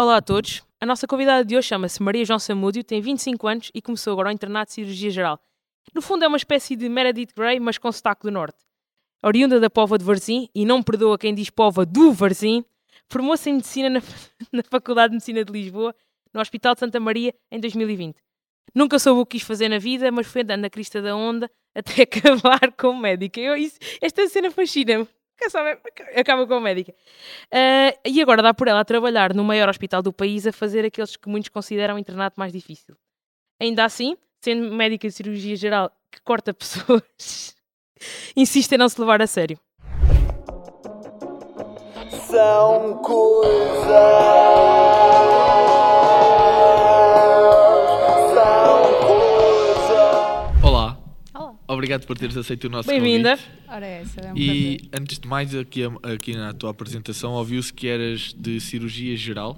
Olá a todos. A nossa convidada de hoje chama-se Maria João Samúdio, tem 25 anos e começou agora o internato de cirurgia geral. No fundo é uma espécie de Meredith Grey, mas com sotaque do norte. Oriunda da Pova de Varzim, e não perdoa quem diz Pova do Varzim, formou-se em Medicina na, na Faculdade de Medicina de Lisboa, no Hospital de Santa Maria, em 2020. Nunca soube o que quis fazer na vida, mas foi andando na crista da onda até acabar como médica. Eu, isso, esta cena fascina-me. Quer saber? Acaba como médica. Uh, e agora dá por ela a trabalhar no maior hospital do país a fazer aqueles que muitos consideram o internato mais difícil. Ainda assim, sendo médica de cirurgia geral que corta pessoas, insiste em não se levar a sério. São coisas. Obrigado por teres aceito o nosso Bem-vinda. convite. Ora, é essa é um E prazer. antes de mais, aqui, aqui na tua apresentação, ouviu-se que eras de cirurgia geral.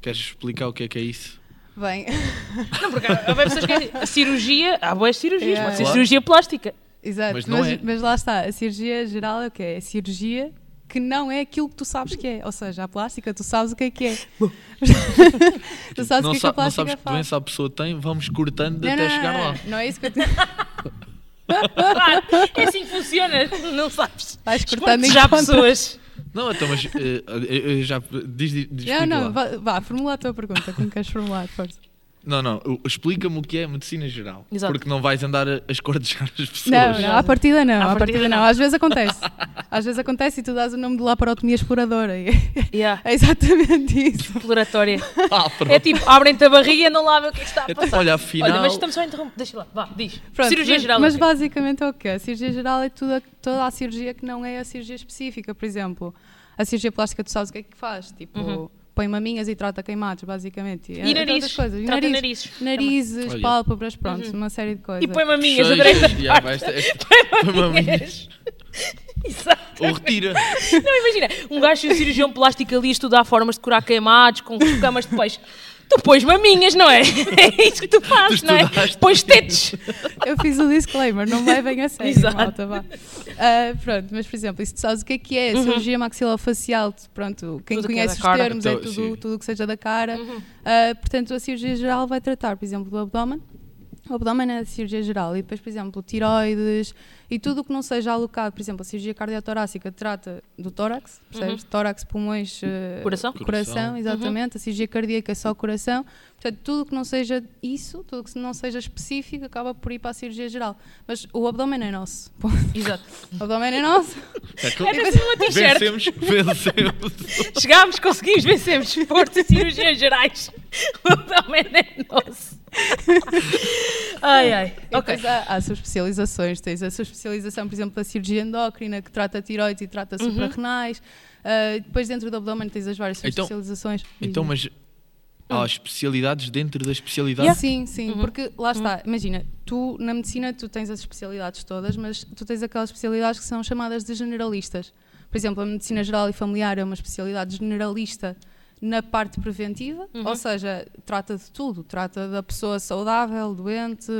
Queres explicar o que é que é isso? Bem, Não, porque há bem pessoas que a cirurgia, há boas cirurgias, Yeah. pode ser Claro. cirurgia plástica. exato. Mas Mas, não é. mas lá está, a cirurgia geral é o quê? É cirurgia que não é aquilo que tu sabes que é. Ou seja, a plástica, tu sabes o que é que é. tu sabes o não, que é que a não plástica sabes que faz. doença a pessoa tem, vamos cortando Não, até não, chegar não, lá. não, não é isso que eu te... Claro, é assim que funciona, não sabes. Vais cortando já pessoas. Não, então, mas eh, já diz, diz, diz Não, não, lá. vá, vá, formula a tua pergunta, como queres formular, força. Não, não, explica-me o que é medicina geral. Exato. Porque não vais andar a, a escordejar as pessoas. Não, não, à partida não, À à partida partida não. não. Às vezes acontece. Às vezes acontece e tu dás o nome de laparotomia exploradora. Yeah, É exatamente isso. exploratória. Ah. É tipo, abrem-te a barriga e não lá ver o que é que está a Então, passar. olha, afinal. Olha, mas estamos só a interromper. Deixa lá, vá, diz. Pronto, cirurgia mas, geral. Mas é basicamente é o quê? A cirurgia geral é tudo, a- toda a cirurgia que não é a cirurgia específica. Por exemplo, a cirurgia plástica, tu sabes o que é que faz? Tipo, Uhum. Põe maminhas e trata queimados, basicamente. E Entre narizes. outras coisas. E Trata narizes. narizes. Narizes, Olha. pálpebras, pronto, uma série de coisas. E põe maminhas, adorei parte. põe maminhas. Exato. Ou retira. Não, imagina, um gajo de cirurgião plástico ali a estudar formas de curar queimados com camas de peixe. Tu pões maminhas, não é? É isso que tu fazes, Tu não é? Pões tetos. Eu fiz o disclaimer, não vai bem a sério, Exato. malta, vá. Ah, pronto, mas por exemplo, isso tu sabes o que é que é? Cirurgia maxilofacial, pronto, quem Uhum. Tudo que é conhece os cara. termos é Então, tudo tudo o que seja da cara. Uhum. Ah, portanto, a cirurgia geral vai tratar, por exemplo, do abdômen. O abdômen é a cirurgia geral e depois, por exemplo, tiroides e tudo o que não seja alocado, por exemplo, a cirurgia cardiotorácica trata do tórax, percebes? Tórax, pulmões, Uhum. Coração. coração, Coração. exatamente. A cirurgia cardíaca é só o coração. Portanto, tudo o que não seja isso, tudo o que não seja específico, acaba por ir para a cirurgia geral. Mas o abdômen é nosso. Exato. O abdômen é nosso. É que- É uma t-shirt. Vencemos, vencemos. Chegámos, conseguimos, vencemos. Força cirurgias gerais. O abdômen é nosso. Ai, ai. Ok. depois há, há subespecializações. Tens a subespecialização, por exemplo, da cirurgia endócrina, que trata tiroides e trata Uhum. suprarrenais. Ah, depois, dentro do abdômen, tens as várias Então- subespecializações. Então, mas há especialidades dentro das especialidades? Sim, sim, Uhum. porque lá está, imagina, tu na medicina tu tens as especialidades todas, mas tu tens aquelas especialidades que são chamadas de generalistas. Por exemplo, a medicina geral e familiar é uma especialidade generalista na parte preventiva, Uhum. ou seja, trata de tudo, trata da pessoa saudável, doente,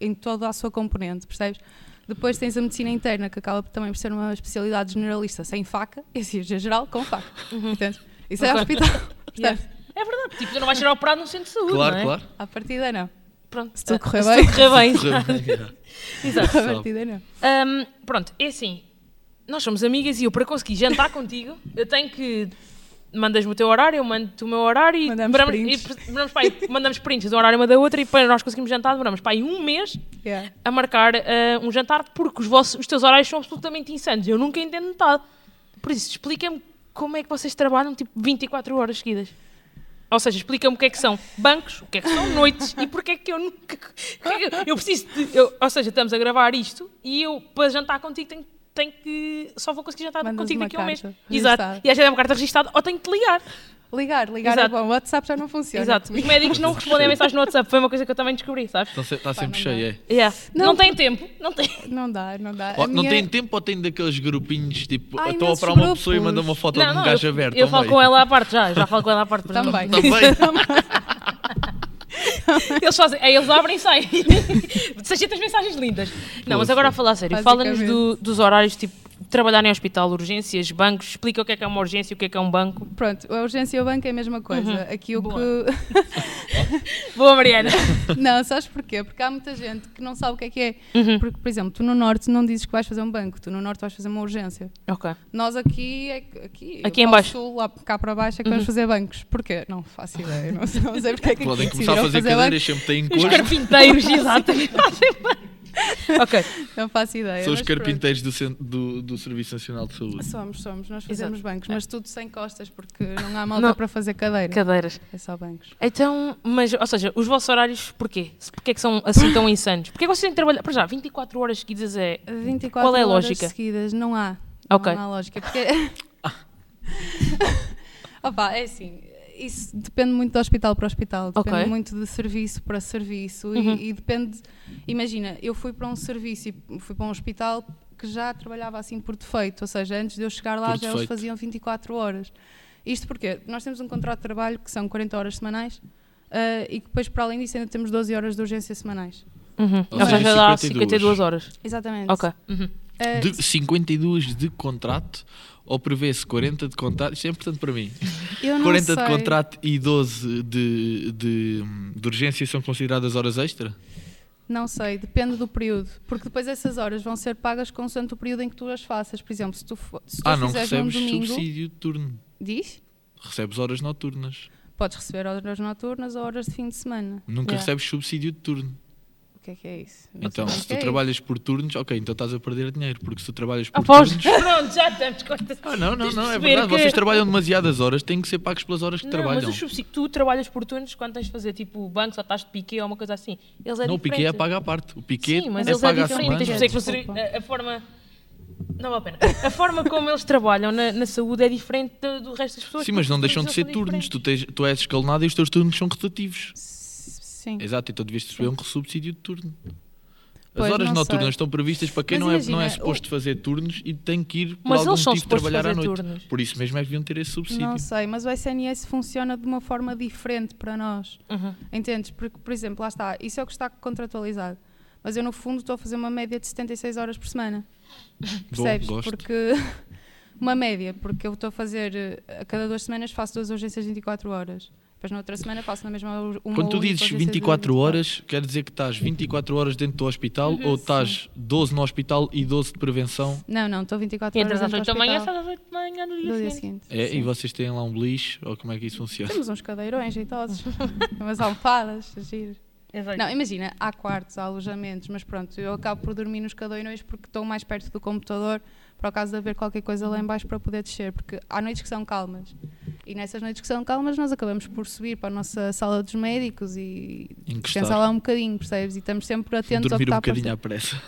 em toda a sua componente, percebes? Depois tens a medicina interna, que acaba também por ser uma especialidade generalista sem faca, e a cirurgia geral com faca. Portanto, isso é hospital. Yeah. Portanto, É verdade. Tipo, tu não vais ser operado num centro de saúde, Claro, não é? claro. à partida não. Pronto. Se tudo correr Ah, bem. Se tudo correr bem. Bem, é. Exato. À partida não. Hum, pronto, é assim. Nós somos amigas e eu, para conseguir jantar contigo, eu tenho que. Mandas-me o teu horário, eu mando-te o meu horário e Mandamos prints. e demoramos aí, mandamos prints de um horário uma da outra e para nós conseguirmos jantar demoramos para aí um mês Yeah. a marcar ah, um jantar porque os, vossos, os teus horários são absolutamente insanos. Eu nunca entendo metade. Por isso, explica-me como é que vocês trabalham tipo 24 horas seguidas. Ou seja, explica-me o que é que são bancos, o que é que são noites e porque é que eu nunca. é que eu, eu preciso de. eu- ou seja, estamos a gravar isto e eu, para jantar contigo, tenho, tenho que. Só vou conseguir jantar Mandas contigo daqui a um mês. Exato. E às vezes é uma carta registada ou tenho que te ligar. Ligar, ligar Exato. é bom. O WhatsApp já não funciona. Exato. Os médicos não respondem a mensagem no WhatsApp. Foi uma coisa que eu também descobri, sabes? Está se- está sempre cheio, é. Yeah. Não, Não, tem tempo. Não tem. Não dá, não dá. Ou A Não minha- tem tempo ou tem daqueles grupinhos tipo, Há estou a operar uma pessoa e manda uma foto Não, de um não, gajo eu, aberto. eu falo com ela à parte já. Já falo com ela à parte. Também. Também. Eles fazem, aí eles abrem e saem. De 600 mensagens lindas. Não, mas agora a falar a sério, fala-nos do- dos horários, tipo, trabalhar em hospital, urgências, bancos, explica o que é que é uma urgência e o que é que é um banco. Pronto, a urgência e o banco é a mesma coisa. Uhum. Aqui o Boa. que. Boa, Mariana. não, sabes porquê? Porque há muita gente que não sabe o que é que é. Uhum. Porque, por exemplo, tu no Norte não dizes que vais fazer um banco, tu no Norte vais fazer uma urgência. Ok. Nós aqui, é aqui, Aqui em baixo. Sul, lá cá para baixo, é que Uhum. vamos fazer bancos. Porquê? Não faço ideia. Não sei, não sei porque é que Podem aqui começar a fazer fazer cadeiras, sempre têm Os cores. carpinteiros, exatamente. ok. Não faço ideia. São os carpinteiros do, do, do Serviço Nacional de Saúde. Somos, somos. Nós Exato. fazemos bancos, mas tudo sem costas, porque não há malta Não. para fazer cadeira. Cadeiras. É só bancos. Então, mas, ou seja, os vossos horários, porquê? Porquê é que são assim tão insanos? Porquê é que vocês têm que trabalhar, para já, 24 horas seguidas é... 24 Qual é a horas lógica? seguidas, não há. Ok. Não há lógica. Porque... Opa, é assim, isso depende muito de hospital para hospital, depende Ok. muito de serviço para serviço Uhum. e, e depende. Imagina, eu fui para um serviço e fui para um hospital que já trabalhava assim por defeito, ou seja, antes de eu chegar lá Por já eles defeito. faziam 24 horas. Isto porque nós temos um contrato de trabalho que são 40 horas semanais ah, e que depois, para além disso, ainda temos 12 horas de urgência semanais. Uhum. Ou seja, dá 52. 52 horas. Exatamente. Ok. Uhum. Ah, De 52 de contrato ou prevê-se 40 de contrato? Isto é importante para mim. eu não 40 de sei. contrato e 12 de, de, de urgência são consideradas horas extra? Não sei, depende do período. Porque depois essas horas vão ser pagas consoante o período em que tu as faças. Por exemplo, se tu, se tu Ah, não fizeres recebes domingo, subsídio de turno. diz, Recebes horas noturnas. podes receber horas noturnas ou horas de fim de semana. Nunca Yeah. recebes subsídio de turno. O que é que é isso? Não Então, o se que tu é isso. trabalhas por turnos, ok, então estás a perder dinheiro. Porque se tu trabalhas por Após. turnos. Pronto, já estamos Ah, não, não, não, é verdade. que- Vocês trabalham demasiadas horas, têm que ser pagos pelas horas que Não, trabalham. mas os subsídios, tu trabalhas por turnos quando tens de fazer tipo bancos ou estás de piquê ou uma coisa assim. Eles é não, o diferente. piquê é paga à parte. O piquê Sim, mas é eles é paga à diferente. semana. Tens que a, a forma. Não vale a pena. A forma como eles trabalham na, na saúde é diferente do, do resto das pessoas. Sim, mas não deixam de ser turnos. Tu, tens, tu és escalonado e os teus turnos são rotativos. Sim. Exato, então devias receber um subsídio de turno. As Pois, horas noturnas sei. estão previstas para quem não é, não é imagina, suposto fazer turnos e tem que ir por Mas algum eles são motivo trabalhar à noite. turnos. Por isso mesmo é que deviam ter esse subsídio. Não sei, mas o SNS funciona de uma forma diferente para nós. Uhum. Entendes? Porque, por exemplo, lá está, isso é o que está contratualizado. Mas eu, no fundo, estou a fazer uma média de 76 horas por semana. Percebes? gosto. Porque. Uma média, porque eu estou a fazer. eh, A cada duas semanas faço duas urgências de 24 horas. Depois, na outra semana, faço na mesma uma Quando tu dizes urgência de 24 horas, quer dizer que estás 24 horas dentro do hospital Uhum, ou estás 12 no hospital e 12 de prevenção? Não, não, estou 24 E horas entras às 8 dentro da manhã, sai às 8 da manhã no do dia dia seguinte. seguinte. É, sim. e vocês têm lá um beliche ou como é que isso funciona? Temos uns cadeirões jeitosos, umas almofadas, giro. Exato. Não, imagina, há quartos, há alojamentos, mas pronto, eu acabo por dormir nos cadeirões porque estou mais perto do computador para o caso de haver qualquer coisa lá em baixo para poder descer, porque há noites que são calmas. E nessas noites que são calmas nós acabamos por subir para a nossa sala dos médicos e Encostar. descansar lá um bocadinho, percebes? E estamos sempre atentos ao que Dormir um está a bocadinho à pressa.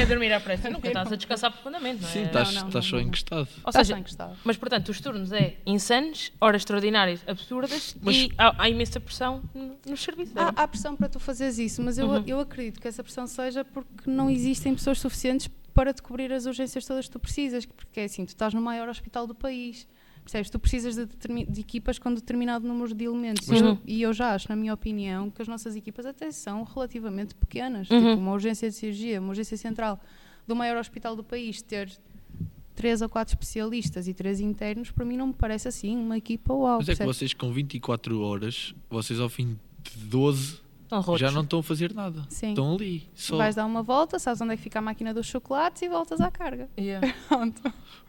É dormir à pressa. Nunca estás a descansar profundamente, não é? Sim, estás, não, não, estás só não, não. encostado. Ou Está seja, só encostado. mas portanto, os turnos é insanos, horas extraordinárias, absurdas Mas- e há, há imensa pressão no- nos serviços. Há, é? há pressão para tu fazeres isso, mas eu, Uhum. eu acredito que essa pressão seja porque não existem pessoas suficientes para te cobrir as urgências todas que tu precisas, porque é assim, tu estás no maior hospital do país, percebes? Tu precisas de, de equipas com determinado número de elementos. E eu- Uhum. E eu já acho, na minha opinião, que as nossas equipas até são relativamente pequenas. Uhum. Tipo, uma urgência de cirurgia, uma urgência central do maior hospital do país, ter três ou quatro especialistas e três internos, para mim não me parece assim uma equipa uau. Mas é que percebes? vocês com 24 horas, vocês ao fim de 12 Estão rotos. já não estão a fazer nada. Sim. Estão ali. Só. Vais dar uma volta, sabes onde é que fica a máquina dos chocolates e voltas à carga. Yeah. Pronto.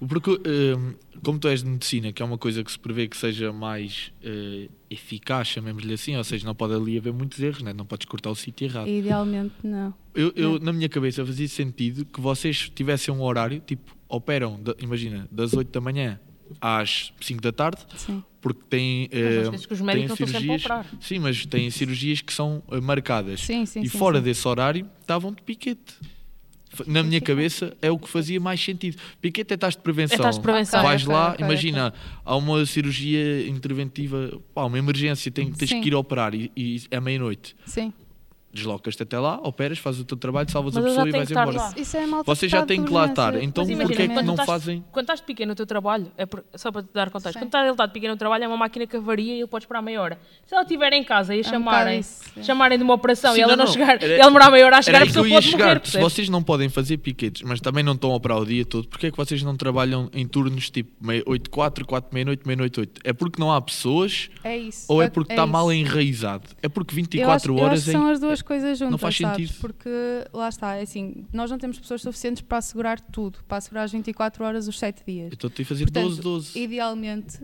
Porque, hum, como tu és de medicina, que é uma coisa que se prevê que seja mais eh, eficaz, chamemos-lhe assim, ou seja, não pode ali haver muitos erros, né? não podes cortar o sítio errado. Idealmente não. Eu, eu, na minha cabeça fazia sentido que vocês tivessem um horário, tipo, operam, da- imagina, das 8 da manhã às 5 da tarde, Sim. porque Mas às vezes que os a cirurgias. Sim, mas têm cirurgias que são eh, marcadas. Sim, sim, e sim, fora desse horário estavam de piquete. Na minha cabeça é o que fazia mais sentido. Piquete é estás de prevenção. É estás de prevenção. Vais lá, imagina, há uma cirurgia interventiva, pá, uma emergência, tem, tens que ir operar e, e é meia-noite. Sim. Deslocas-te até lá, operas, fazes o teu trabalho, salvas Mas a já pessoa e tenho vais que estar embora. lá. Isso é malta Vocês já está de têm que lá estar, então Mas imagina, porquê é que quando não estás- fazem? Quando estás de pequeno no teu trabalho, é por- só para te dar contexto, Sim. quando estás- ele está de pequeno no trabalho, é uma máquina que avaria e ele pode esperar meia hora. Se ela estiver em casa e a É um chamarem, bocado isso, é. chamarem de uma operação Sim, e ela não, não, não. chegar, Era- e ela demorar meia hora a chegar, Era a aí que pessoa eu ia pode chegar. morrer. Se percebes? vocês não podem fazer piquetes, mas também não estão a operar o dia todo, porquê é que vocês não trabalham em turnos tipo 8, 4, 4, meia-noite, meia-noite, 8? É porque não há pessoas É isso. ou é porque está isso. mal enraizado? É porque Eu 24 acho, eu horas que é- são as duas coisas juntas, faz sabes? sentido. Porque lá está, é assim, nós não temos pessoas suficientes para assegurar tudo, para assegurar as 24 horas, os 7 dias. Eu estou a fazer Portanto, 12, 12. Idealmente,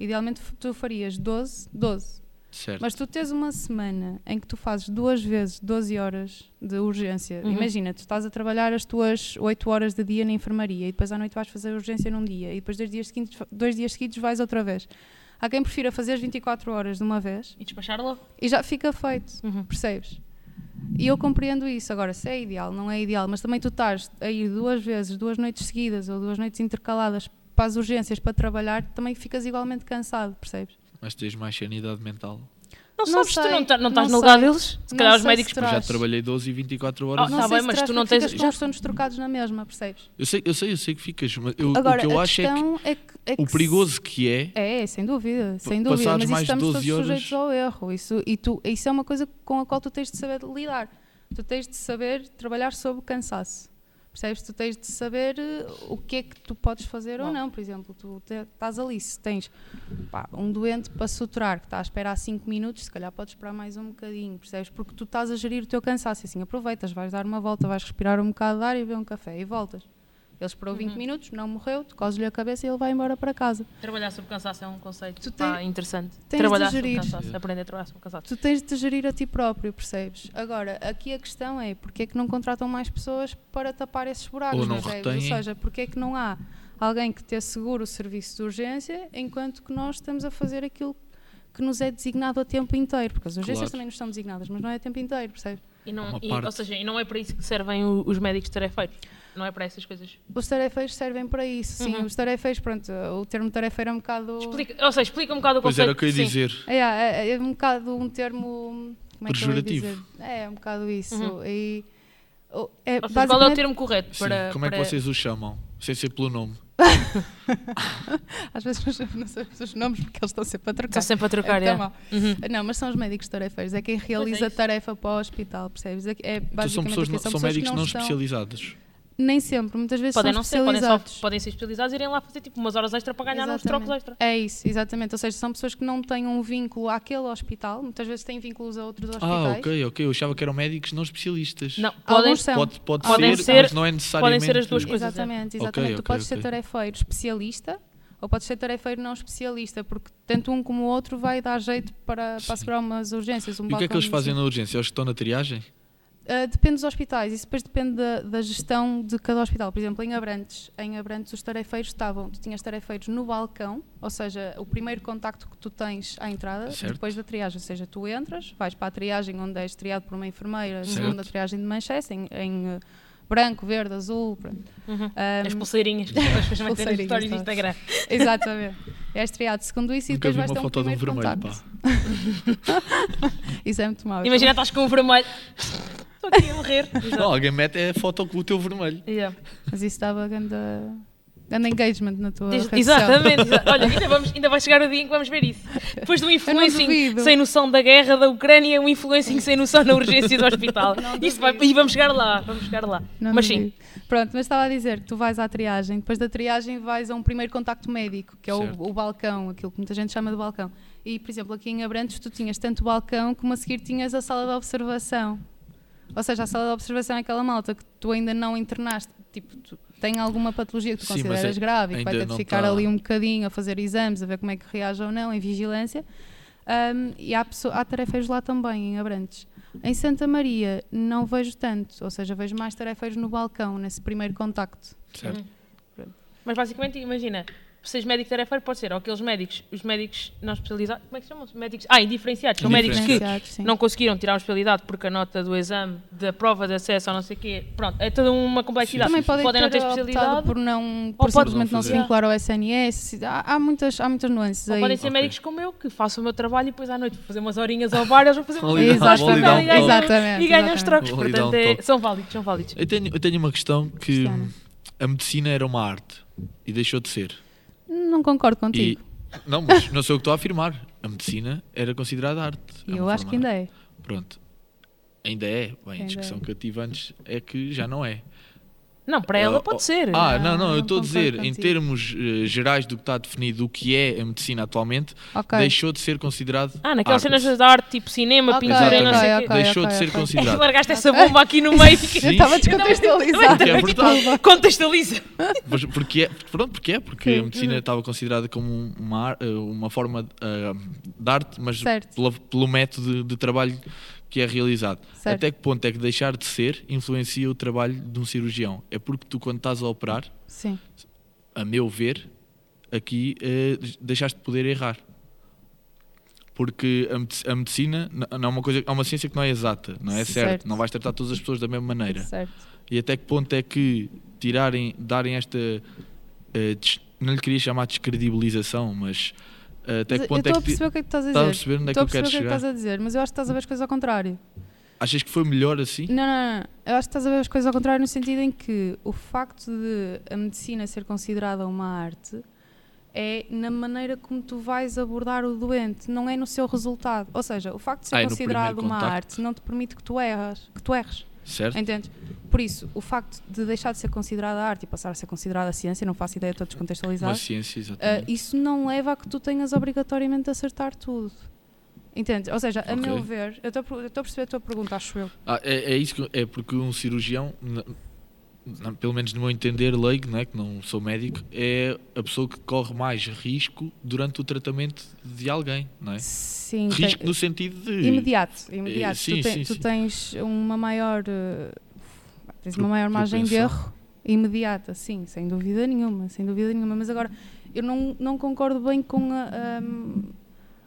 idealmente tu farias 12, 12. Certo. Mas tu tens uma semana em que tu fazes duas vezes 12 horas de urgência. Uhum. Imagina, tu estás a trabalhar as tuas 8 horas de dia na enfermaria e depois à noite vais fazer urgência num dia e depois dois dias seguintes, dois dias seguidos vais outra vez. Há quem prefira fazer as 24 horas de uma vez E despachar logo. e já fica feito, Uhum. percebes? E eu compreendo isso. Agora, se é ideal, não é ideal, mas também tu estás a ir duas vezes, duas noites seguidas ou duas noites intercaladas para as urgências para trabalhar, também ficas igualmente cansado, percebes? Mas tens mais sanidade mental. Não, Não sabes, tu sei, não, tá- não estás não no lugar sei. deles. Se Não calhar os médicos. se Eu já trabalhei 12 e 24 horas. Ah, não tá sei bem, se mas tu não tens- já- com os tonos trocados na mesma, percebes? Eu sei, eu sei, eu sei que ficas, mas eu, Agora, o que eu a acho é que é que, é que o perigoso que é, É, sem dúvida, sem dúvida. Mas isso estamos 12 todos horas- sujeitos ao erro. Isso, e tu, isso é uma coisa com a qual tu tens de saber lidar. Tu tens de saber trabalhar sob o cansaço. Percebes? Tu tens de saber eh, o que é que tu podes fazer ou não. Por exemplo, tu te- estás ali, se tens pá, um doente para suturar que está a esperar 5 minutos, se calhar podes esperar mais um bocadinho, percebes? Porque tu estás a gerir o teu cansaço. Assim, aproveitas, vais dar uma volta, vais respirar um bocado de ar e beber um café e voltas. Ele esperou 20 Uhum. minutos, não morreu, tu cozes-lhe a cabeça e ele vai embora para casa. Trabalhar sob cansaço é um conceito Tu pá, interessante. tens de Trabalhar sob gerir. cansaço. Aprender a trabalhar sob cansaço. Tu tens de te gerir a ti próprio, percebes? Agora, aqui a questão é porque é que não contratam mais pessoas para tapar esses buracos, Ou não percebes? retêm. Ou seja, porque é que não há alguém que te assegure o serviço de urgência enquanto que nós estamos a fazer aquilo que nos é designado a tempo inteiro, porque as urgências Claro. também nos são designadas, mas não é a tempo inteiro, percebes? E não, e- ou seja, e não é para isso que servem os médicos tarefeiros. Não é para essas coisas. Os tarefeiros servem para isso, sim. Uhum. Os tarefeiros, pronto, o termo tarefeiro é um bocado. Explica, ou seja, explica um bocado o pois conceito. era o que eu ia dizer. É, é, é um bocado um termo. Como é que Pejorativo. dizer? É, um bocado isso. Uhum. E, é, seja, qual é o basicamente- termo correto Sim, para. como é que para- vocês o chamam? Sem ser pelo nome. Às vezes nós não sabemos os nomes porque eles estão sempre a trocar. Estão sempre a trocar, é é. Uhum. Não, mas são os médicos tarefeiros, é quem realiza a isso. tarefa para o hospital, percebes? É, é Então são basicamente pessoas, não- são são pessoas que médicos não, estão- especializados. Nem sempre, muitas vezes Podem são não ser, podem, só, especializados. podem ser especializados e irem lá fazer tipo umas horas extra para ganhar uns Exatamente. trocos extra. É isso, exatamente. Ou seja, são pessoas que não têm um vínculo àquele hospital, muitas vezes têm vínculos a outros hospitais. Ah, ok, ok. Eu achava que eram médicos não especialistas. Não, podem, Alguns são. Pode, pode Podem ser, ser- mas não é necessariamente. podem ser as duas coisas. é. Exatamente, Ok, exatamente. tu podes ser ok. tarefeiro especialista ou podes ser tarefeiro não especialista, porque tanto um como o outro vai dar jeito para, para assegurar umas urgências. Um E o que é que eles fazem na urgência? Eles estão na triagem? Uh, depende dos hospitais, isso depois depende da, da gestão de cada hospital. Por exemplo, em Abrantes, em Abrantes os tarefeiros estavam, tu tinhas tarefeiros no balcão, ou seja, o primeiro contacto que tu tens à entrada, Certo. depois da triagem, ou seja, tu entras, vais para a triagem onde és triado por uma enfermeira, Certo. segunda triagem de Manchester, em, em, uh, branco, verde, azul, pronto. Uhum. Um, As pulseirinhas que as pessoas metem nos pulseirinhas, stories do tá. Instagram. Exatamente. És triado segundo isso e Nunca depois vi vais uma ter um foto de um vermelho, contacto. pá. Isso é muito mau. Imagina, estás com um vermelho. Estou aqui a morrer. Não, alguém mete a foto com o teu vermelho. Yeah. Mas isso dava grande, grande engagement na tua. Exatamente. exa- Olha, ainda, vamos, ainda vai chegar o dia em que vamos ver isso. Depois do influencing duvido. sem noção da guerra da Ucrânia, um influencing sem noção na urgência do hospital. Isso vai, e vamos chegar lá, vamos chegar lá. Não Mas duvido. sim, Pronto, mas estava a dizer que tu vais à triagem, depois da triagem vais a um primeiro contacto médico, que é o, o balcão, aquilo que muita gente chama de balcão. E, por exemplo, aqui em Abrantes tu tinhas tanto o balcão como a seguir tinhas a sala de observação. Ou seja, a sala de observação é aquela malta que tu ainda não internaste, tipo, tu tem alguma patologia que tu Sim, consideras é- grave e que vai ter de ficar tá- ali um bocadinho a fazer exames, a ver como é que reage ou não, em vigilância. Um, e há, pessoa, há tarefeiros lá também, em Abrantes. Em Santa Maria não vejo tanto, ou seja, vejo mais tarefeiros no balcão, nesse primeiro contacto. Certo. mas basicamente, imagina, seres médico tarefeiro, pode ser ou aqueles médicos, os médicos não especializados, como é que se chamam? Os médicos, ah, indiferenciados, são médicos que sim. não conseguiram tirar uma especialidade porque a nota do exame, da prova de acesso ou não sei o quê, pronto, é toda uma complexidade. Também podem, não ter especialidade, por, não, por simplesmente não se Não vincular ao SNS. Há, há muitas, há muitas nuances ou aí. podem ser Ok. médicos como eu, que façam o meu trabalho e depois à noite vou fazer umas horinhas ao bar, eles vão fazer dar- Exatamente, exatamente, e ganham os trocos, portanto é- são válidos, são válidos. Eu tenho, eu tenho uma questão que a medicina era uma arte e deixou de ser. Não concordo E, contigo. não, mas não sei o que estou a afirmar. A medicina era considerada arte. E É eu acho que ainda é. Pronto. Ainda é. Bem, a Ainda discussão é. que eu tive antes é que já não é. Não, para ela Ah, pode oh, ser. Ah, Não, não, não, eu estou a dizer, em termos eh, gerais do que está definido o que é a medicina atualmente, Ok. deixou de ser considerado. Ah, naquelas arte. cenas de arte, tipo cinema, Ok, pintura e não sei o ok. quê. Deixou de ser considerado. Largaste essa bomba aqui no meio. Eu estava Eu descontextualizada. Porque é verdade. Contextualiza. Mas Porque é, pronto, porque é, porque Sim. a medicina estava considerada como um, uma, eh, uma forma eh, de arte, mas pela- pelo método de trabalho que é realizado. Certo. Até que ponto é que deixar de ser influencia o trabalho de um cirurgião? É porque tu, quando estás a operar, Sim. a meu ver, aqui eh, deixaste de poder errar. Porque a, medici- a medicina não é uma coisa, é uma ciência que não é exata, não é certo. Certo. Não vais tratar todas as pessoas da mesma maneira. Certo. E até que ponto é que tirarem, darem esta. eh, não lhe queria chamar de descredibilização, mas até Mas que eu ponto é estou a que. ti- perceber o que é que estás a Estás a dizer. perceber onde é que Estou a eu quero perceber o que é que chegar? estás a dizer, mas eu acho que estás a ver as coisas ao contrário. Achas que foi melhor assim? Não, não, não. Eu acho que estás a ver as coisas ao contrário no sentido em que o facto de a medicina ser considerada uma arte é na maneira como tu vais abordar o doente, não é no seu resultado. Ou seja, o facto de ser Ah, é considerado uma contacto. arte não te permite que tu erras, que tu erres. Certo? Entendes? Por isso, o facto de deixar de ser considerada arte e passar a ser considerada ciência, não faço ideia, estou Uma descontextualizado, ciência, Uh, exatamente. isso não leva a que tu tenhas obrigatoriamente de acertar tudo. Entendes? Ou seja, a Ok. meu ver, eu estou a perceber a tua pergunta, acho eu. Ah, é, é isso que, é porque um cirurgião, pelo menos no meu entender leigo, né, que não sou médico, é a pessoa que corre mais risco durante o tratamento de alguém, não é? Sim, Risco tem- no sentido de imediato. imediato. sim, tu, te- sim, tu sim. tens uma maior, uh, tens uma maior margem de erro imediata, sim, sem dúvida nenhuma, sem dúvida nenhuma. Mas agora, eu não, não concordo bem com a, um,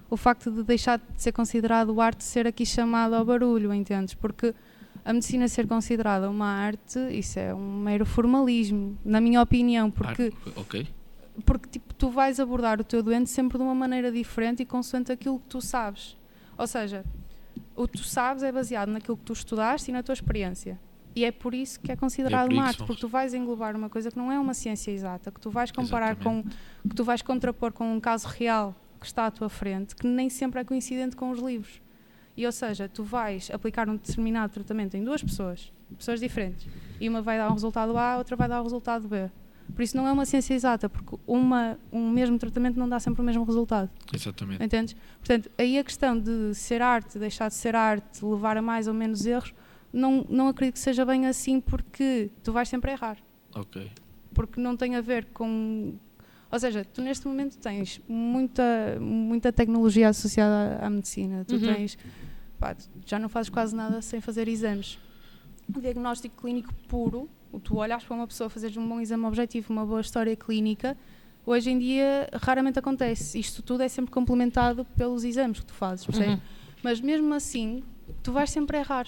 o facto de deixar de ser considerado arte ser aqui chamado ao barulho, entendes? Porque a medicina ser considerada uma arte, isso é um mero formalismo, na minha opinião, porque ok. porque tipo, tu vais abordar o teu doente sempre de uma maneira diferente e consoante aquilo que tu sabes. Ou seja, o que tu sabes é baseado naquilo que tu estudaste e na tua experiência. E é por isso que é considerado aí uma arte, porque tu vais englobar uma coisa que não é uma ciência exata, que tu vais comparar com, que tu vais contrapor com um caso real que está à tua frente, que nem sempre é coincidente com os livros. E ou seja, tu vais aplicar um determinado tratamento em duas pessoas, pessoas diferentes, e uma vai dar um resultado A, a outra vai dar o resultado B. Por isso não é uma ciência exata, porque uma, um mesmo tratamento não dá sempre o mesmo resultado. Exatamente. Entendes? Portanto, aí a questão de ser arte, deixar de ser arte, levar a mais ou menos erros, não, não acredito que seja bem assim porque tu vais sempre errar. Ok. Porque não tem a ver com. Ou seja, tu neste momento tens muita, muita tecnologia associada à, à medicina. Tu Uhum. tens. Pá, já não fazes quase nada sem fazer exames. O diagnóstico clínico puro, o tu olhas para uma pessoa, fazeres um bom exame objetivo, uma boa história clínica, hoje em dia raramente acontece. Isto tudo é sempre complementado pelos exames que tu fazes, percebes? Uhum. Mas mesmo assim, tu vais sempre errar.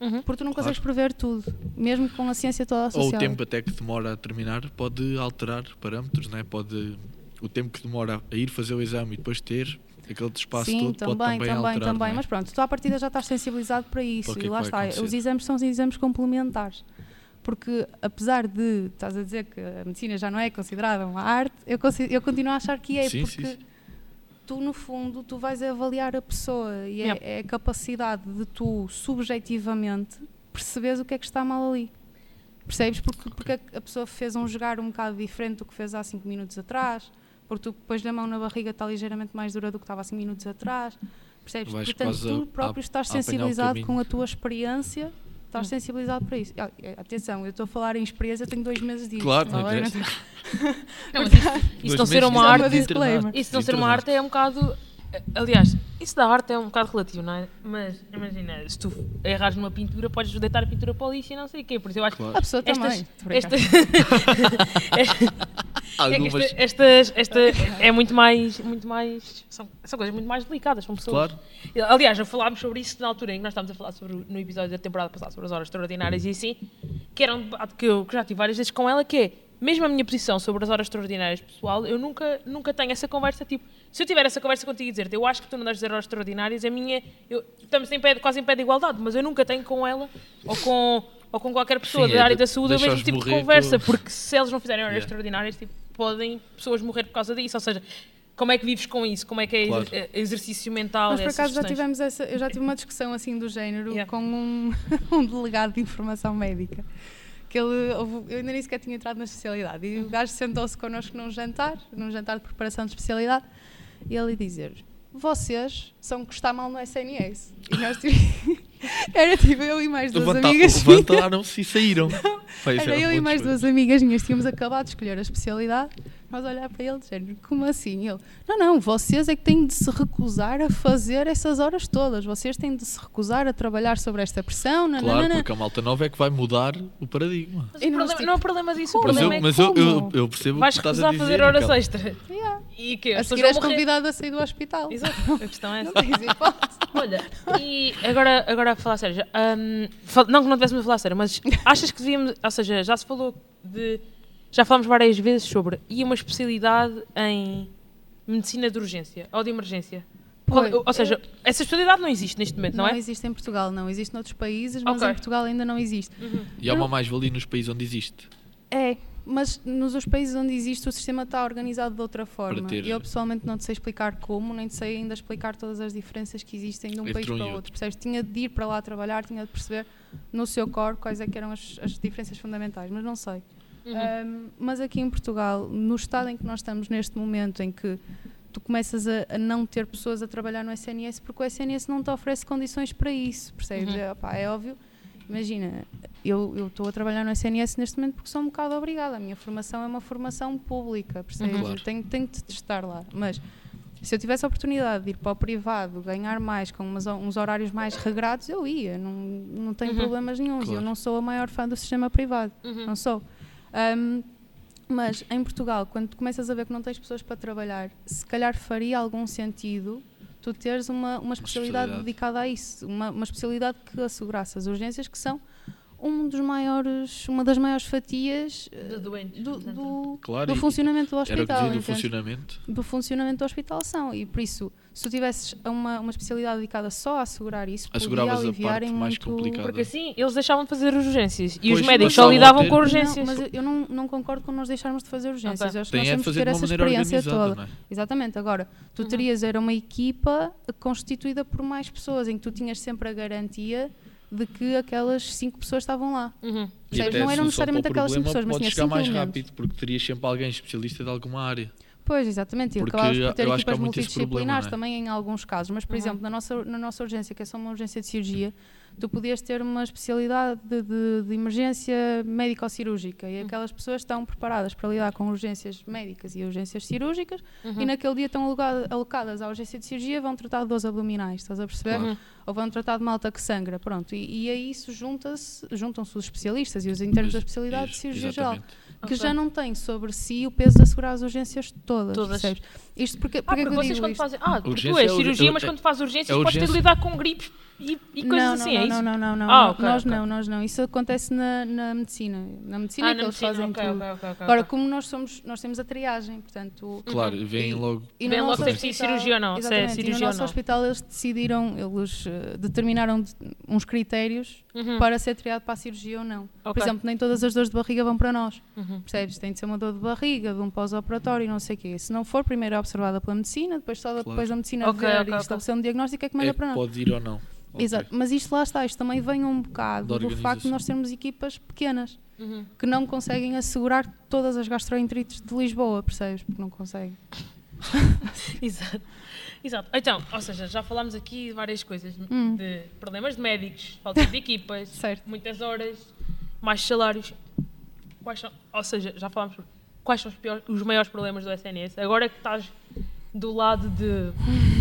Uhum. Porque tu não Claro. consegues prever tudo, mesmo com a ciência toda Ou associada. o tempo até que demora a terminar pode alterar parâmetros, né? pode o tempo que demora a ir fazer o exame e depois ter aquele espaço Sim, todo também, pode também, também, alterar. também. é? Mas pronto, tu à partida já estás sensibilizado para isso. Para e lá está. acontecer? Os exames são os exames complementares. Porque apesar de estás a dizer que a medicina já não é considerada uma arte, eu, eu continuo a achar que é, Sim, porque sim, sim. tu no fundo tu vais avaliar a pessoa e é, é a capacidade de tu subjetivamente perceberes o que é que está mal ali. Percebes? Porque, porque a- a pessoa fez um jogar um bocado diferente do que fez há 5 minutos atrás, porque tu pões a mão na barriga está ligeiramente mais dura do que estava há 5 minutos atrás. Percebes? Vais Portanto, tu a- próprio a- estás a sensibilizado com a tua experiência, estás Hum. sensibilizado para isso. Ah, eh, Atenção, eu estou a falar em experiência, eu tenho dois meses disso. Claro, não interessa. Não, mas isso, não ser meses uma arte-. Isso não ser uma arte é um bocado. Aliás, isso da arte é um bocado relativo, não é? Mas imagina, se tu errares numa pintura, podes deitar a pintura para o lixo e não sei o quê. Por isso eu acho Claro. A pessoa Estas- também. Tô Estas, É Algumas, esta, estas, esta é muito mais, muito mais, são, são coisas muito mais delicadas para pessoas. claro. Aliás, já falámos sobre isso na altura em que nós estávamos a falar sobre, no episódio da temporada passada sobre as horas extraordinárias e assim, que era um debate que eu, que já tive várias vezes com ela, que é, mesmo a minha posição sobre as horas extraordinárias pessoal, eu nunca, nunca tenho essa conversa, tipo, se eu tiver essa conversa contigo e dizer eu acho que tu não deves dizer horas extraordinárias, a minha, eu, estamos em pé, quase em pé de igualdade, mas eu nunca tenho com ela, ou com, ou com qualquer pessoa Sim, da é área da saúde, o mesmo tipo de conversa, porque se eles não fizerem horas Yeah. extraordinárias, tipo, podem pessoas morrer por causa disso, ou seja, como é que vives com isso? Como é que é Claro. exer- exercício mental? Nós por acaso já tivemos essa, eu já tive uma discussão assim do género Yeah. com um, um delegado de informação médica. Que ele, eu ainda nem sequer tinha entrado na especialidade. E o gajo sentou-se connosco num jantar, num jantar de preparação de especialidade, e ele ia dizer: Vocês são que está mal no SNS. E nós tivemos- Era tipo eu e mais duas Levanta- amigas minhas. Levantaram-se e saíram. Pois Era eu e mais duas amigas minhas tínhamos acabado de escolher a especialidade. Nós olhar para ele, género, como assim? Ele, não, não, vocês é que têm de se recusar a fazer essas horas todas. Vocês têm de se recusar a trabalhar sobre esta pressão. Claro, nananana." porque a malta nova é que vai mudar o paradigma. Mas E o problema- tipo, não é o problema disso, o? Mas eu, problema é mas eu, eu, eu percebo vais que estás recusar a dizer. fazer horas Raquel. extra. Yeah. E que A as seguir pessoas és morrer. convidado a sair do hospital. Exato, a questão é Não essa. tens hipótese. Olha, e agora, agora a falar sério, fal- não que não tivéssemos a falar sério, mas achas que devíamos, ou seja, já se falou de, já falámos várias vezes sobre, e uma especialidade em medicina de urgência ou de emergência? Pois, ou seja, essa especialidade não existe neste momento, não, Não é? existe em Portugal, não. Existe noutros países, mas Ok. em Portugal ainda não existe. E há uma mais-valia nos países onde existe. É, mas nos os países onde existe o sistema está organizado de outra forma. ter- Eu pessoalmente não te sei explicar como, nem te sei ainda explicar todas as diferenças que existem de um Entre país um para o outro. outro. Percebes? Tinha de ir para lá trabalhar, tinha de perceber no seu core quais é que eram as, as diferenças fundamentais, mas não sei. Uhum. Um, mas aqui em Portugal, no estado em que nós estamos neste momento, em que tu começas a, a não ter pessoas a trabalhar no SNS porque o SNS não te oferece condições para isso, percebes? Uhum. É, opá, é óbvio. Imagina, eu estou a trabalhar no SNS neste momento porque sou um bocado obrigada. A minha formação é uma formação pública, percebes? Uhum. Claro. Tenho, tenho de estar lá. Mas se eu tivesse a oportunidade de ir para o privado, ganhar mais, com umas- uns horários mais regrados, eu ia. Não, não tenho Uhum. problemas nenhum. Claro. Eu não sou a maior fã do sistema privado. Uhum. Não sou. Ahm, mas em Portugal, quando tu começas a ver que não tens pessoas para trabalhar, se calhar faria algum sentido tu teres uma, uma especialidade especialidade. dedicada a isso, uma, uma especialidade que assegurasse as urgências, que são um dos maiores, uma das maiores fatias eh, De doentes, do, portanto. do, Claro, do funcionamento do Era o que hospital. dizia do entendes? funcionamento. do funcionamento do hospital são. E por isso, se tu tivesses uma, uma especialidade dedicada só a assegurar isso, podia aliviar em mais muito... Porque assim eles deixavam de fazer as urgências e Pois, os médicos só lidavam ter- com urgências. Não, mas eu- não, não concordo com nós deixarmos de fazer urgências. Ok. Eu acho que nós Tem é de temos que fazer ter essa experiência toda. é? Exatamente. Agora, tu Uhum. terias era uma equipa constituída por mais pessoas, em que tu tinhas sempre a garantia de que aquelas cinco pessoas estavam lá. Uhum. E não eram necessariamente aquelas cinco pessoas, mas chegar cinco mais elementos. rápido, porque terias sempre alguém especialista de alguma área. Pois, exatamente. E Porque acabavas por ter equipas problema, multidisciplinares é? também em alguns casos. Mas, por Uhum. exemplo, na nossa, na nossa urgência, que é só uma urgência de cirurgia, tu podias ter uma especialidade de, de, de emergência médico-cirúrgica e aquelas pessoas estão preparadas para lidar com urgências médicas e urgências cirúrgicas Uhum. e naquele dia estão alocadas à urgência de cirurgia vão tratar de dores abdominais, estás a perceber? Claro. Ou vão tratar de malta que sangra, pronto. E, e a isso junta-se, juntam-se os especialistas e os internos da especialidade de cirurgia geral Exatamente. Que Ok. já não tem sobre si o peso de assegurar as urgências todas. Todas. percebes? Isto porque, Ah, porque, é porque que eu vocês digo quando isto? fazem. Ah, porque tu Urgência és é ur- cirurgia, é- mas quando fazes urgências é podes ter de urgência. lidar com gripes e, e coisas não, assim, não, é isso? não, não, não, não, Ah, não. ok, nós ok. não, nós não. Isso acontece na, na medicina. Na medicina Ah, é que na eles medicina, fazem ok, tudo. ok, ok, ok, Agora, como nós somos, nós temos a triagem, portanto. Claro, vêm logo. E Vem no logo se é preciso cirurgia ou não, se é Exatamente, e cirurgia no nosso não. hospital eles decidiram, eles eh, determinaram de- uns critérios Uhum. para ser triado para a cirurgia ou não. Por exemplo, nem todas as dores de barriga vão para nós. Uhum. Percebes? Tem de ser uma dor de barriga, de um pós-operatório e não sei o quê. Se não for, primeiro é observada pela medicina, depois só Claro. depois a medicina Ok, ver ok, e estabelecer um diagnóstico é que manda É, para nós. pode ir ou não. Exato, mas isto lá está, isto também vem um bocado do facto de nós termos equipas pequenas Uhum. que não conseguem assegurar todas as gastroenterites de Lisboa, percebes? Porque não conseguem. Exato. Exato. Então, ou seja, já falámos aqui de várias coisas. Hum. De problemas de médicos, falta de equipas, Certo. muitas horas, mais salários. Quais são, ou seja, já falámos quais são os, piores, os maiores problemas do SNS. Agora que estás do lado de,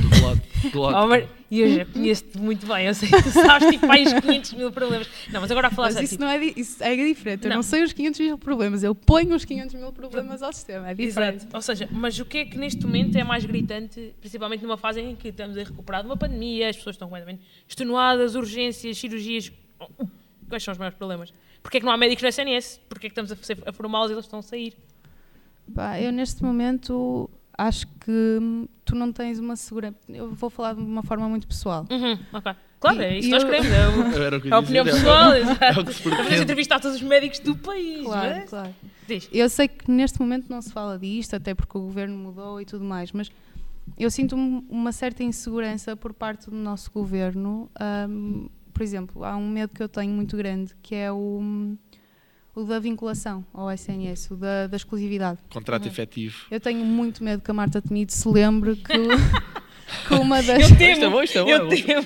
Do lado. Do lado. Oh, mas- e eu já conheço-te muito bem, eu sei que tu sabes tipo aí os 500 mil problemas. Não, mas agora a falar Mas sério, isso tipo, não é, isso é diferente. Eu Não. não sei os 500 mil problemas, eu ponho os 500 mil problemas ao sistema. É diferente. Exato. Ou seja, mas o que é que neste momento é mais gritante, principalmente numa fase em que estamos a recuperar de uma pandemia, as pessoas estão completamente extenuadas, urgências, cirurgias. Quais são os maiores problemas? Porquê é que não há médicos no SNS? Porquê é que estamos a, a formá-los e eles estão a sair? Pá, eu neste momento acho que tu não tens uma segurança. Eu vou falar de uma forma muito pessoal. Uhum, ok. Claro, é isso que nós queremos. É, é a opinião pessoal, é o- exato. é o que se Vamos pretende. entrevistar todos os médicos do país, Claro, não é? claro. Diz. Eu sei que neste momento não se fala disto, até porque o governo mudou e tudo mais, mas eu sinto um- uma certa insegurança por parte do nosso governo. Ahm, por exemplo, há um medo que eu tenho muito grande, que é o, o da vinculação ao SNS, o da, da exclusividade. Contrato efetivo. Eu tenho muito medo que a Marta Temido se lembre que, que uma das. Eu é temo, bom, é bom, eu é temo.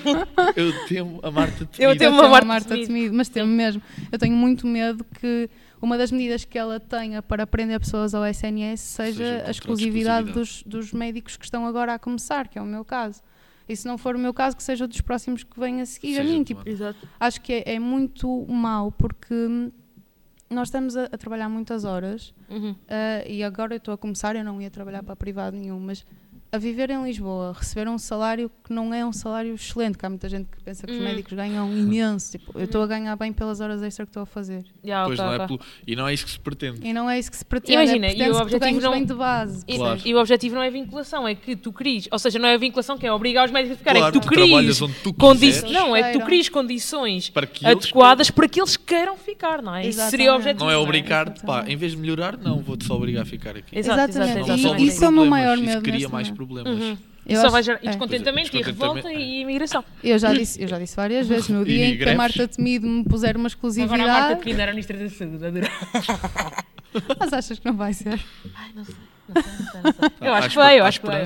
Eu temo a Marta Eu Temido. temo Eu a Marta Marta Temido. Mas temo mesmo. Eu tenho muito medo que uma das medidas que ela tenha para prender pessoas ao SNS Seja seja a de exclusividade exclusividade. dos, dos médicos que estão agora a começar, que é o meu caso. E se não for o meu caso, que seja dos próximos que venham a seguir a Seja mim. tomado. Tipo, Exato. acho que é, é muito mau porque nós estamos a, a trabalhar muitas horas Uhum. ah, e agora eu estou a começar, eu não ia trabalhar para privado nenhum, mas a viver em Lisboa, receber um salário que não é um salário excelente, que há muita gente que pensa que os Hum. médicos ganham imenso. Tipo, eu estou a ganhar bem pelas horas extra que estou a fazer. Já, Pois ok, não é ok. pelo- E não é isso que se pretende. E não é isso que se pretende. Imagina, é, e o objetivo não- bem de base. E, Claro. e o objetivo não é a vinculação, é que tu cries, ou seja, não é a vinculação que é obrigar os médicos a ficar, é Claro, que tu tu condi- não, é que tu Queiram. cries condições Para que eles adequadas para que eles queiram ficar, não é? Isso seria o Exatamente. objetivo. Não é não obrigar-te, pá, Exatamente. em vez de melhorar, não, vou-te só obrigar a ficar aqui. Exato, Exatamente. resolve E isso é o meu maior isso medo cria mais. Problemas. Uhum. Eu Só acho- vai gerar é. descontentamento e Descontentamento. revolta e imigração. Eu já disse, eu já disse várias vezes, no E dia em que a. Marta Temido me puser uma Agora a Marta exclusividade, Temido era Ministra da Saúde, adoro. mas achas que não vai ser? Ai, não sei. Eu acho que vai, eu acho que vai.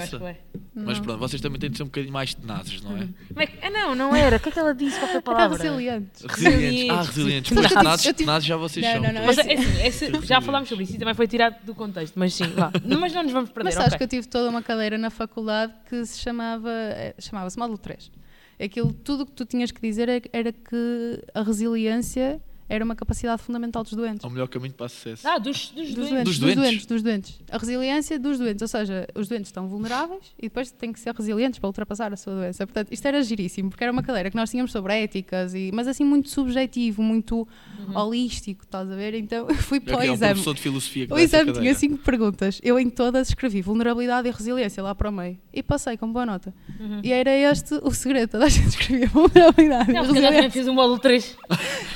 Mas pronto, vocês também têm de ser um bocadinho mais tenazes, não é? Como é que- Ah, não, não era. O que é que ela disse? Qual foi a Era palavra? resilientes. Resilientes. Ah, Resilientes. Mas Mas eu tive- tenazes, eu tive- tenazes já vocês Não, são. não, não, Mas é assim, esse- já falámos sobre isso e também foi tirado do contexto, mas sim, vá. Mas não nos vamos perder, Mas sabes ok. que eu tive toda uma cadeira na faculdade que se chamava, eh, chamava-se módulo 3. Aquilo, tudo o que tu tinhas que dizer é- era que a resiliência era uma capacidade fundamental dos doentes. É o melhor caminho para o sucesso. Ah, dos, dos, Dos doentes. doentes, Dos dos doentes? dos doentes. A resiliência dos doentes, ou seja, os doentes estão vulneráveis e depois têm que ser resilientes para ultrapassar a sua doença. Portanto, isto era giríssimo, porque era uma cadeira que nós tínhamos sobre éticas, e, mas assim muito subjetivo, muito holístico, estás a ver? Então eu fui para o Aqui é um exame. professor de filosofia que O exame tinha cinco perguntas. Eu em todas escrevi vulnerabilidade e resiliência lá para o meio. E passei com boa nota. Uhum. E era este o segredo. Toda a gente escrevia vulnerabilidade Não, porque resiliência. fez um módulo 3.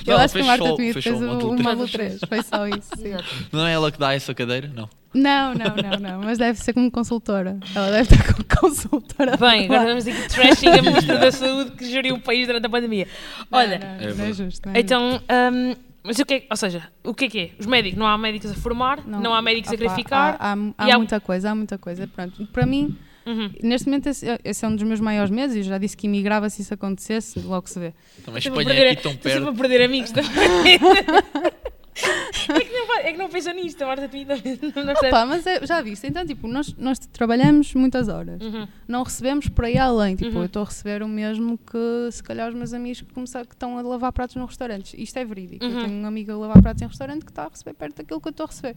Eu acho que a fez só o módulo o três. módulo 3. Foi só isso. sim. Não é ela que dá essa cadeira? Não. Não, não, não, não. Mas deve ser como consultora. Ela deve estar como consultora. Bem, agora vamos aqui trashing a Ministra da Saúde que geriu o país durante a pandemia. Olha, Não, não, É não é verdade. justo. não é então, hum, mas o que é, ou seja, o que é que é? Os médicos, não há médicos a formar, não, há médicos a Opa, querer ficar. Há, há- há há- muita coisa, há muita coisa. Pronto, para mim, Uhum. neste momento, esse, esse é um dos meus maiores medos. E eu já disse que imigrava se isso acontecesse, logo se vê. Também Estou a Espanha é perder- aqui tão estou sempre perto. a perder amigos também. é, que não, é que não pensa nisto, a Marta Temido não não percebe. Opa, mas é- já viste, então, tipo, nós, nós trabalhamos muitas horas. Uhum. Não recebemos por aí além. Tipo, Uhum. eu estou a receber o mesmo que, se calhar, os meus amigos que, começaram, que estão a lavar pratos nos restaurantes. Isto é verídico. Uhum. Eu tenho um amigo a lavar pratos em restaurante que está a receber perto daquilo que eu estou a receber.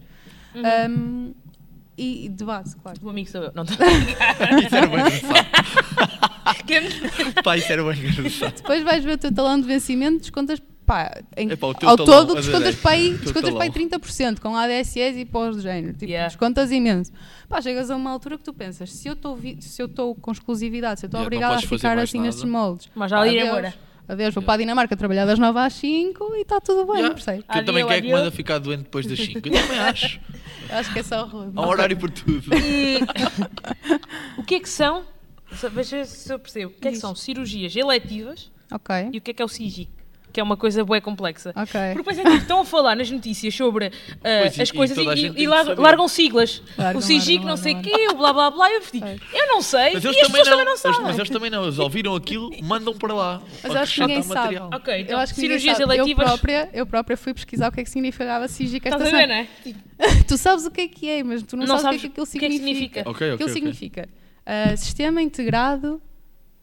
Uhum. Um, e, de base, claro. O amigo sou eu, não estou a Isso era bem engraçado. Pá, isso era bem engraçado. Depois vais ver o teu talão de vencimento, descontas. Pá, em, Epá, ao talão, todo descontas para aí, descontas para aí talão. 30% com ADSS e pós do género. Tipo, Yeah. descontas imenso. Pá, chegas a uma altura que tu pensas, se eu estou vi- se eu estou com exclusividade, se eu estou Yeah, obrigada a ficar assim nada. nestes moldes. Mas já ir embora. Adeus, vou para a Dinamarca trabalhar das 9 às 5 e está tudo bem, Yeah. percebes? Que eu também quero que manda ficar doente depois das 5. Eu também acho. Acho que é só rude. Há um horário por tudo. E o que é que são? Veja se eu percebo. O que é que Diz. são cirurgias eletivas Ok, e o que é que é o CIGIC? Que é uma coisa bué complexa. ok. Porque depois é tipo, estão a falar nas notícias sobre ah, Pois, as e coisas e, e- e tem que lar- saber. largam siglas. Largam, o largam, não sei o largam, quê, o blá blá blá. Eu digo, Pois. eu não sei. Mas e eles as também pessoas não. também não sabem. Mas eles também não. Eles ouviram aquilo, mandam para lá. Mas eu acho que ninguém sabe. Ok, então, eu acho que cirurgias sabe. eletivas. Eu própria, eu própria fui pesquisar o que é que significava SIGIC esta Estás a ver, semana. não é? Tipo, Tu sabes o que é que é, mas tu não, Não sabes, sabes o que é que aquilo o que é que significa. significa. Significa ah, Sistema Integrado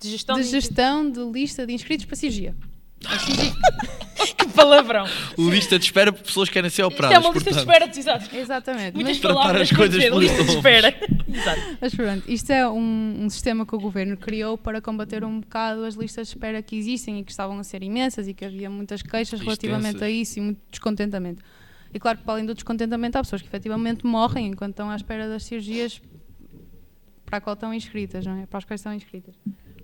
De gestão de de, gestão de lista de inscritos para cirurgia. Que palavrão. Lista de espera para pessoas que querem ser Isto operadas. é uma lista de portanto. espera, exato. Exatamente. Muitas Mas, palavras as coisas dizer, lista de espera. Exato. mas pronto, isto é um, um sistema que o governo criou para combater um bocado as listas de espera que existem e que estavam a ser imensas e que havia muitas queixas relativamente a isso e muito descontentamento. E claro que para além do descontentamento há pessoas que efetivamente morrem enquanto estão à espera das cirurgias para a qual estão inscritas, não é? Para as quais estão inscritas.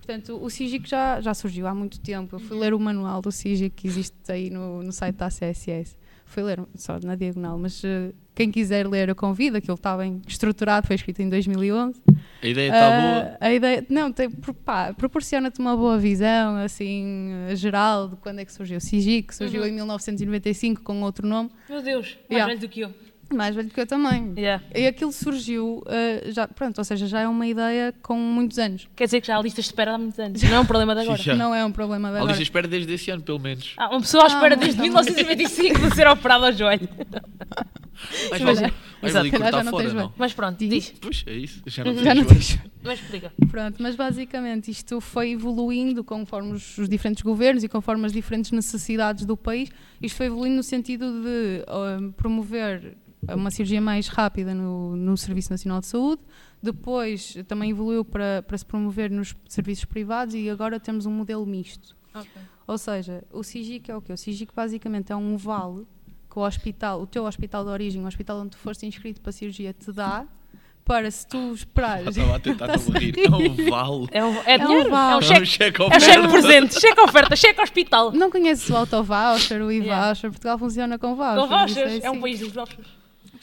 Portanto, o SIGIC já, já surgiu há muito tempo. Eu fui ler o manual do SIGIC que existe aí no, no site da CSS. Fui ler só na diagonal, mas eh, quem quiser ler, eu convido. Aquilo está bem estruturado, foi escrito em 2011. A ideia está Ah, boa. A ideia, não, proporciona-te uma boa visão, assim, geral de quando é que surgiu o SIGIC, que surgiu Uhum. em 1995 com outro nome, Meu Deus, mais Yeah. velho do que eu. Mais velho que eu também. Yeah. E aquilo surgiu, eh, já, pronto, ou seja, já é uma ideia com muitos anos. Quer dizer que já há listas de espera há muitos anos. Não é um problema de agora. Já. Não é um problema de A agora. lista de espera desde esse ano, pelo menos. Há uma pessoa à espera Ah, desde não. 1995 de ser operada ao joelho. Mas vale, é. vale calhar já não fora, tens não? Mas pronto, Diz. diz. Pois, é isso. Já não Já não tens. Mas explica. Pronto, mas basicamente isto foi evoluindo conforme os, os diferentes governos e conforme as diferentes necessidades do país. Isto foi evoluindo no sentido de ah, promover uma cirurgia mais rápida no, no Serviço Nacional de Saúde. Depois também evoluiu para, para se promover nos serviços privados e agora temos um modelo misto. Ou seja, o SIGIC é o quê? O SIGIC basicamente é um vale que o hospital, o teu hospital de origem, o hospital onde tu foste inscrito para a cirurgia, te dá para se tu Eu esperares. Estava a tentar rir. rir? É um vale. É, um, é um dinheiro? É vale. um É um cheque. cheque É um cheque oferta. presente, cheque oferta, cheque hospital. Não conheces o auto-voucher, o Yeah. e-voucher? Portugal funciona com vouchers. Com vouchers, isso é um assim. país dos vouchers.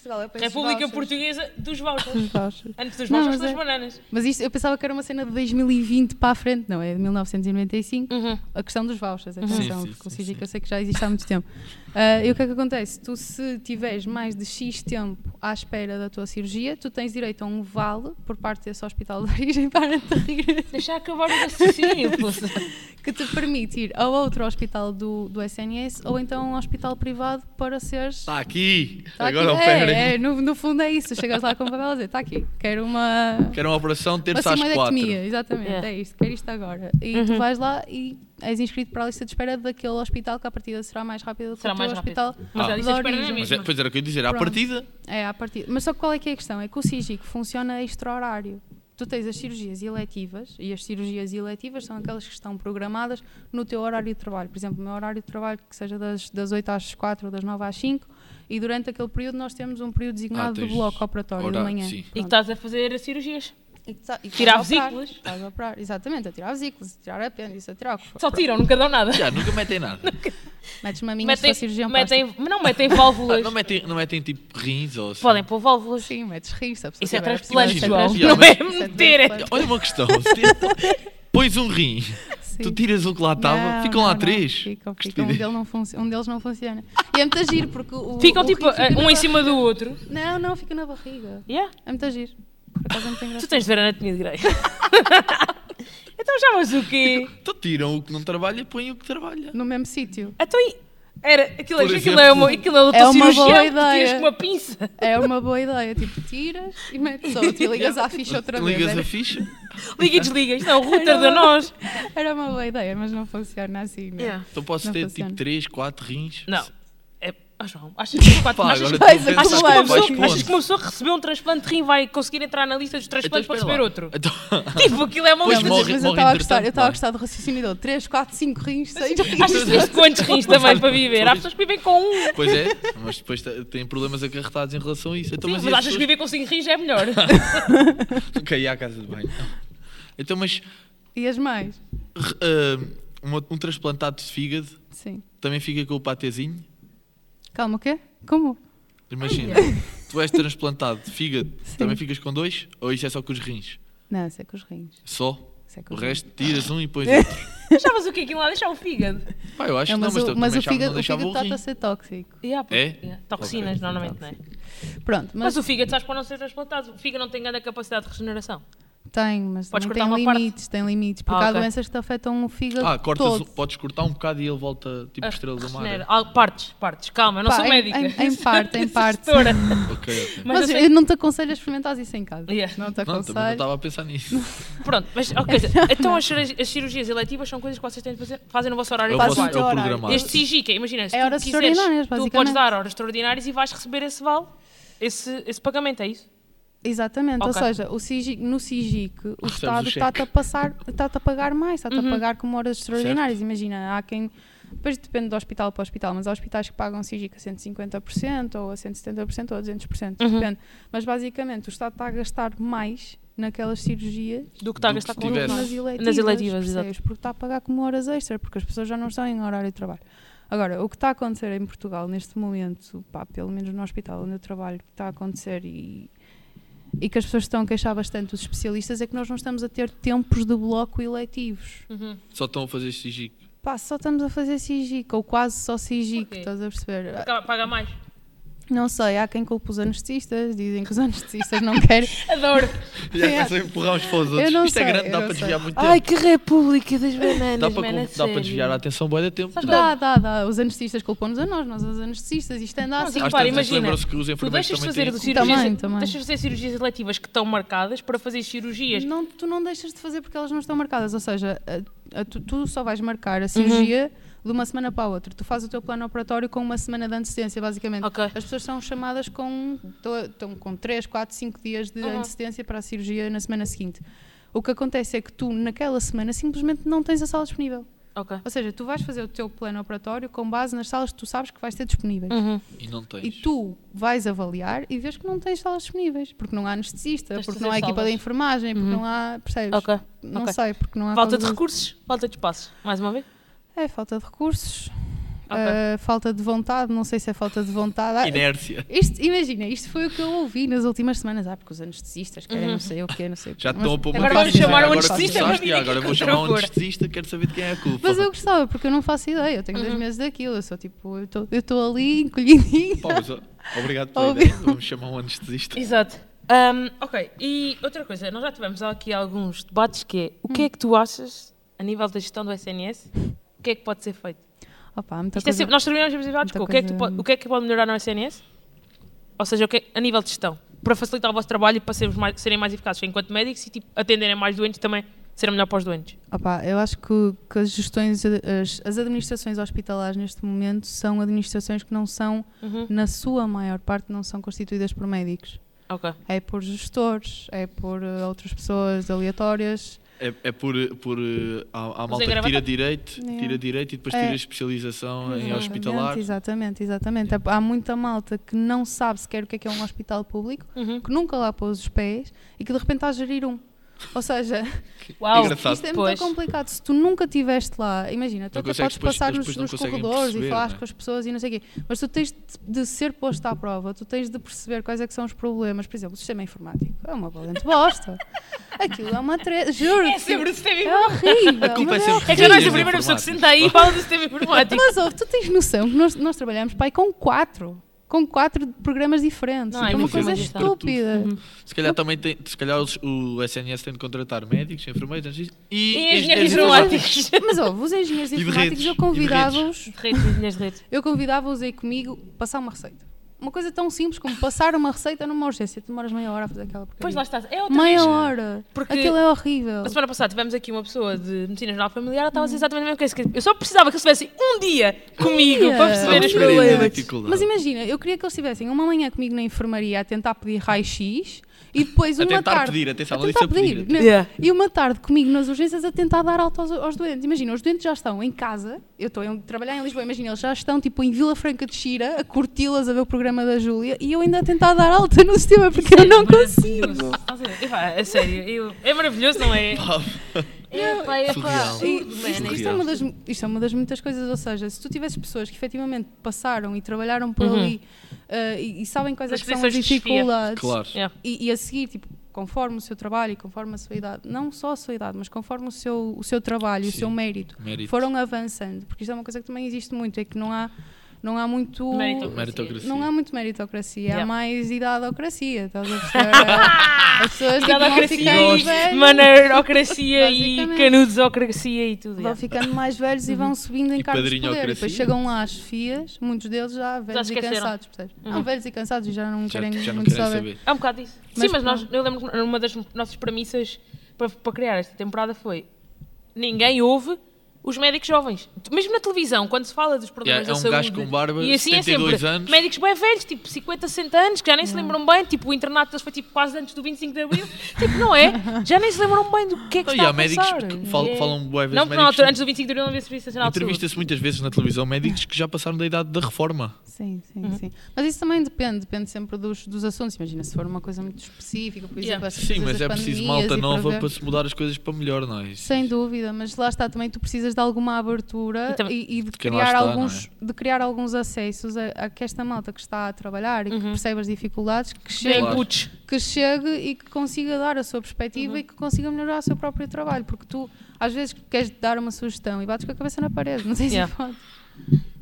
Portugal o país dos República. Portuguesa dos vouchers. Dos vouchers. Antes dos Não, vouchers, mas das é- bananas. Mas isto, eu pensava que era uma cena de 2020 para a frente, não, é de 1995. Uhum. A questão dos vouchers, Uhum. atenção, Sim, sim, porque o sim, SIGIC sim. eu sei que já existe há muito tempo. Ah, e o que é que acontece? Tu, se tiveres mais de X tempo à espera da tua cirurgia, tu tens direito a um vale por parte desse hospital de origem para te rir, Deixa acabar o raciocínio, que te permite ir a outro hospital do, do SNS ou então a um hospital privado para seres Está aqui. Tá aqui. Agora operem. é, é, no, no fundo é isso. Chegas lá com o papel a dizer, está aqui, quero uma. Quero uma operação Uma terça às quatro. exatamente, É. é isto, quero isto agora. E Uhum. tu vais lá e és inscrito para a lista de espera daquele hospital que a partida será mais rápida do que Será o teu mais rápido. hospital. Mas Ah. a lista de espera não é é, mesmo. pois era o que eu ia dizer. À partida, É, à partida. Mas só que qual é que é a questão? É que o SIGIC funciona extra-horário. Tu tens as cirurgias eletivas, e as cirurgias eletivas são aquelas que estão programadas no teu horário de trabalho. Por exemplo, o meu horário de trabalho que seja das, das 8 às 4 ou das 9 às 5, e durante aquele período nós temos um período designado Ah, do bloco operatório de manhã. sim. E que estás a fazer cirurgias. E que tá- e Tirar vesículas. Estás a operar, exatamente, a tirar vesículas, a tirar apêndice, a tirar o que for. Só tiram, nunca dão nada. já, nunca metem nada. Metes maminhas Metem, para cirurgião metem, plástico. não metem Ah, válvulas. não, metem, não metem tipo rins ou assim. Podem pôr válvulas. Sim, metes rins, se a pessoa Isso é transplante, João. Não é é meter. é- transplante. Olha uma questão. Pões um rim, Sim. tu tiras o que lá estava, Não, ficam lá não, não, três. Ficam, ficam. Um, deles não um deles não funciona. E é muito giro, porque o. Ficam o tipo fica eh, um em cima do outro. Não, não, fica na barriga. Yeah. É muito giro. É muito Tu tens de ver a anatomia de Grey. então já mas o quê? Então tiram o que não trabalha e põem o que trabalha. No mesmo sítio. Então, e- era, aquilo, Por aquilo, é uma, aquilo é É uma boa ideia. com uma pinça. É uma boa ideia. Tipo, tiras e metes outro e ligas à ficha outra vez. Ligas a ficha. Liga e desliga. Isto é o router de nós. era uma boa ideia, mas não funciona assim. Né? Yeah. Então posso Não ter funciona. tipo 3, 4 rins. Não. É, ah, João, achas que, os quatro, Pá, achas, agora que- vais estou a a pensar achas que que uma pessoa, achas que uma pessoa que recebeu um transplante de rim vai conseguir entrar na lista dos Então transplantes para receber lá. outro? Então, Tipo, aquilo é uma Pois lista morre- mas eu estava a gostar, eu entretanto, estava a não é? gostar do raciocínio dele. 3, 4, 5 rins, 6 rins. Achas que de quantos rins também para viver? Há pessoas que vivem com um. pois é, mas depois têm problemas acarretados em relação a isso. Então, Sim, mas mas as achas que pessoas- viver com 5 rins é melhor? Ia à casa de banho. Então, mas E as ah, uma- um transplantado de fígado Sim. também fica com o patezinho? Calma, o quê? Como? Imagina, tu és transplantado de fígado, também ficas com dois? Ou isso é só com os rins? Não, isso é com os rins. Só? Isso é com O os resto tiras um e pões outro. Achavas o que aquilo lá? Deixar o fígado. Pá, eu acho que não, mas, o, mas o fígado, não o deixava fígado o está a ser tóxico. Yeah. É? Yeah, Toxinas, Ok. normalmente, não é? Pronto, Mas mas, o fígado, sabes, para não ser transplantado, o fígado não tem grande capacidade de regeneração. Tem, mas Podes cortar tem uma parte? limites, tem limites, porque Ah, há ok. doenças que te afetam o fígado Ah, cortas, todo. podes cortar um bocado e ele volta tipo estrela do mar. Regenera. Ah, partes, partes. Calma, eu não Pá, sou em- médica. em- em parte, em parte. gestora. Ok, ok. Mas, Mas, eu sei- eu não te aconselho a experimentar isso em casa. Yeah. Não te Não, também não aconselho. estava a pensar nisso. Pronto, mas ok, então as, cir- as cirurgias eletivas são coisas que vocês têm de fazer, fazem no vosso horário É o de trabalho. é o horário. programado. Este SIGIC, imagina, se É tu horas quiseres, extraordinárias, tu podes basicamente. dar horas extraordinárias e vais receber esse vale, esse, esse pagamento, é isso? Exatamente, ou Ok. seja, o CIGIC, no CIGIC o Recebes Estado o está-te a passar, está-te a pagar mais, está-te Uhum. a pagar como horas extraordinárias. Imagina, há quem. Depois depende do hospital para hospital, mas há hospitais que pagam CIGIC a 150% ou a 170% ou a 200%, Uhum. depende. Mas basicamente o Estado está a gastar mais naquelas cirurgias Do que está a gastar com nas eletivas, Nas eletivas, exato. percebes? Porque está a pagar como horas extra, porque as pessoas já não estão em horário de trabalho. Agora, o que está a acontecer em Portugal neste momento, pá, pelo menos no hospital onde eu trabalho, o que está a acontecer e, e que as pessoas estão a queixar bastante, os especialistas, é que nós não estamos a ter tempos de bloco eletivos. Uhum. Só estão a fazer SIGIC. Pá, só estamos a fazer CIGIC, ou quase só Porquê? estás a perceber? Paga mais. Não sei, há quem culpa os anestesistas, dizem que os anestesistas não querem. Adoro. Já É. começam a empurrar uns para os outros. não Isto é sei, grande, eu dá não para sei. desviar muito Ai, tempo. que república das bananas, Dá para, man, a com- dá para desviar a atenção bué de tempo. Sabes Dá, dá, dá. Os anestesistas culpam-nos a nós, nós os anestesistas, isto anda Não, assim. sim, Às Repara, tantas imagina, lembram-se que os Tu enfermeiros deixas de fazer cirurgias, Também, também. deixas de fazer cirurgias eletivas que estão marcadas para fazer cirurgias. Não, tu não deixas de fazer porque elas não estão marcadas. Ou seja, a- a- tu, tu só vais marcar Uhum. a cirurgia de uma semana para a outra. Tu fazes o teu plano operatório com uma semana de antecedência, basicamente. Ok. As pessoas são chamadas com, estão com 3, 4, 5 dias de Uhum. antecedência para a cirurgia na semana seguinte. O que acontece é que tu, naquela semana, simplesmente não tens a sala disponível. Ok. Ou seja, tu vais fazer o teu plano operatório com base nas salas que tu sabes que vais ter disponíveis. Uhum. E não tens. E tu vais avaliar e vês que não tens salas disponíveis, porque não há anestesista, Tens porque não há equipa salas. de enfermagem, porque Uhum. não há. Percebes? Ok. Não ok. sei, porque não há. Falta de recursos, falta de espaços. Mais uma vez? É falta de recursos, Ok. ah, falta de vontade, não sei se é falta de vontade. Ah, Inércia. isto, imagina, isto foi o que eu ouvi nas últimas semanas. Ah, porque os anestesistas querem Uhum. não sei o quê, não sei o quê. Já estão a pôr uma Agora vamos chamar um Agora anestesista para vir agora vou chamar um anestesista, quero saber de quem é a culpa. Mas eu gostava, porque eu não faço ideia. Eu tenho dois Uhum. meses daquilo. Eu sou tipo, eu estou- estou ali encolhidinho. Obrigado pela Óbvio. ideia. Vamos chamar um anestesista. Exato. Ahm, ok, e outra coisa, nós já tivemos aqui alguns debates que é o Hum. que é que tu achas a nível da gestão do SNS? O que é que pode ser feito? Opa, muita Isto é coisa- sempre- nós terminamos os debates muita com o que, é que coisa- o que é que pode melhorar no SNS? Ou seja, o que é- a nível de gestão, para facilitar o vosso trabalho e para sermos mais- serem mais eficazes enquanto médicos e tipo, atenderem mais doentes também, serem melhor para os doentes. Opa, eu acho que, que as gestões, as, as administrações hospitalares neste momento são administrações que não são, Uhum. na sua maior parte, não são constituídas por médicos. Ok. É por gestores, é por eh, outras pessoas aleatórias. É, é por, por eh, há, há malta que tira direito, Yeah. tira direito e depois É. tira especialização em Uhum. hospitalar. Exatamente, exatamente. Há muita malta que não sabe sequer o que é que é um hospital público, Uhum. que nunca lá pôs os pés e que de repente está a gerir um. Ou seja, Uau. Engraçado. isto é Pois. muito complicado. Se tu nunca estiveste lá, imagina, tu Não até podes depois- passar nos, nos corredores e perceber, falar né? com as pessoas e não sei o quê, mas tu tens de, ser posto à prova, tu tens de perceber quais é que são os problemas. Por exemplo, o sistema informático é uma valente bosta. Aquilo é uma treta, juro. É sempre o sistema É horrível. A culpa é mas sempre É que és a primeira pessoa que senta aí e fala do sistema informático. Mas ouve, tu tens noção que nós, nós trabalhamos pai com quatro. Com quatro programas diferentes. Não, é uma coisa estúpida. Uhum. Se calhar também tem, se calhar os- o SNS tem de contratar médicos, enfermeiros e, E engenheiros informáticos. Mas ouve, os engenheiros de informáticos eu convidava-os. Eu convidava-os aí comigo passar uma receita. Uma coisa tão simples como passar uma receita numa urgência. Tu demoras meia hora a fazer aquela porcaria. Pois lá está. É outra Meia vez. hora. Porque- Aquilo é horrível. Na semana passada tivemos aqui uma pessoa de medicina geral familiar, ela estava a dizer exatamente a mesma coisa. Eu só precisava que eles estivessem um dia comigo dia. para perceber Vamos os a problemas. dificuldade. Mas imagina, eu queria que eles estivessem uma manhã comigo na enfermaria a tentar pedir raio-x e depois A uma tentar tarde... pedir, atenção, a tentar a pedir. pedir. Yeah. E uma tarde comigo nas urgências a tentar dar alta aos, aos doentes. Imagina, os doentes já estão em casa, eu estou a trabalhar em Lisboa, imagina, eles já estão tipo em Vila Franca de Xira, a curti-las a ver o programa da Júlia e eu ainda a tentar dar alta no sistema porque eu não consigo. A? Epá, É sério, eu- é maravilhoso, não é? É, é. Surreal. E man. isto, isto é uma das, isto é uma das muitas coisas, ou seja, se tu tivesses pessoas que efetivamente passaram e trabalharam por Uhum. ali eh, e, e sabem quais é As que são as dificuldades Claro. Yeah. e, e a seguir, tipo, conforme o seu trabalho e conforme a sua idade, não só a sua idade, mas conforme o seu, o seu trabalho e o Sim. seu mérito, Mérito. foram avançando, porque isto é uma coisa que também existe muito, é que não há não há muito. Meritocracia. Meritocracia. Não há muito meritocracia, Yeah. há mais idadocracia, estás a perceber? As pessoas tipo, vão Idadocracia, maneirocracia e Basicamente. canudesocracia e tudo. vão yeah. ficando mais velhos e vão subindo em E cargos de poder. E depois chegam lá as fias, muitos deles já velhos e esqueceram. cansados, percebes? Uhum. Não, velhos e cansados e já não Já, querem já não muito querem saber. saber. É um bocado isso. Mas Sim, mas nós, eu lembro que uma das nossas premissas para, para criar esta temporada foi ninguém ouve os médicos jovens. Mesmo na televisão, quando se fala dos problemas Yeah, é da um saúde. gajo com barba, e assim é 72 sempre. anos. Médicos bem velhos, tipo 50, 60 anos, que já nem se lembram bem. Tipo, o internato deles foi tipo quase antes do 25 de Abril. tipo, não é? Já nem se lembram bem do que é que Não, e está há a médicos passar. que fal- É. falam bué vezes Não, porque na altura, antes do 25 de Abril não havia Serviço Nacional. Entrevista-se muitas vezes na televisão médicos que já passaram da idade da reforma. Sim, sim, Uhum. sim. Mas isso também depende, depende sempre dos, dos assuntos. Imagina, se for uma coisa muito específica, por Yeah. exemplo, essas Sim, mas é preciso malta nova ver- para se mudar as coisas para melhor, não é? Isso- Sem dúvida, mas lá está também tu precisas de alguma abertura E também- e, e de, criar está, alguns, de criar alguns acessos a, a que esta malta que está a trabalhar e que Uhum. percebe as dificuldades, que chegue, Claro. que chegue e que consiga dar a sua perspectiva Uhum. e que consiga melhorar o seu próprio trabalho. Porque tu, às vezes, queres dar uma sugestão e bates com a cabeça na parede, não sei se Yeah. pode.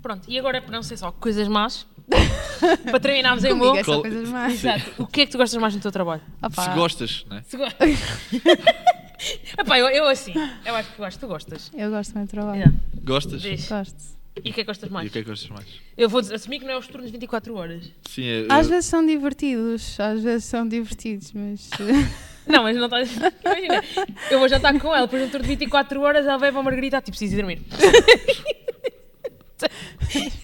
Pronto, e agora para não ser só coisas más, para terminarmos em bom. Qual- coisas mais. Exato. O que é que tu gostas mais no teu trabalho? Opá, Se gostas, né? Se go- Epá, eu, eu assim, eu acho que eu acho que tu gostas. Eu gosto do meu trabalho. Yeah. Gostas? Diz. Gosto. E o que é que gostas E mais? o que é que gostas mais? Eu vou assumir que não é os turnos 24 horas. Sim, é, Às eu- vezes são divertidos, às vezes são divertidos, mas. Não, mas não estás. Imagina, eu vou jantar com ela, depois no turno de 24 horas ela vai para a Margarita, tipo, preciso ir dormir.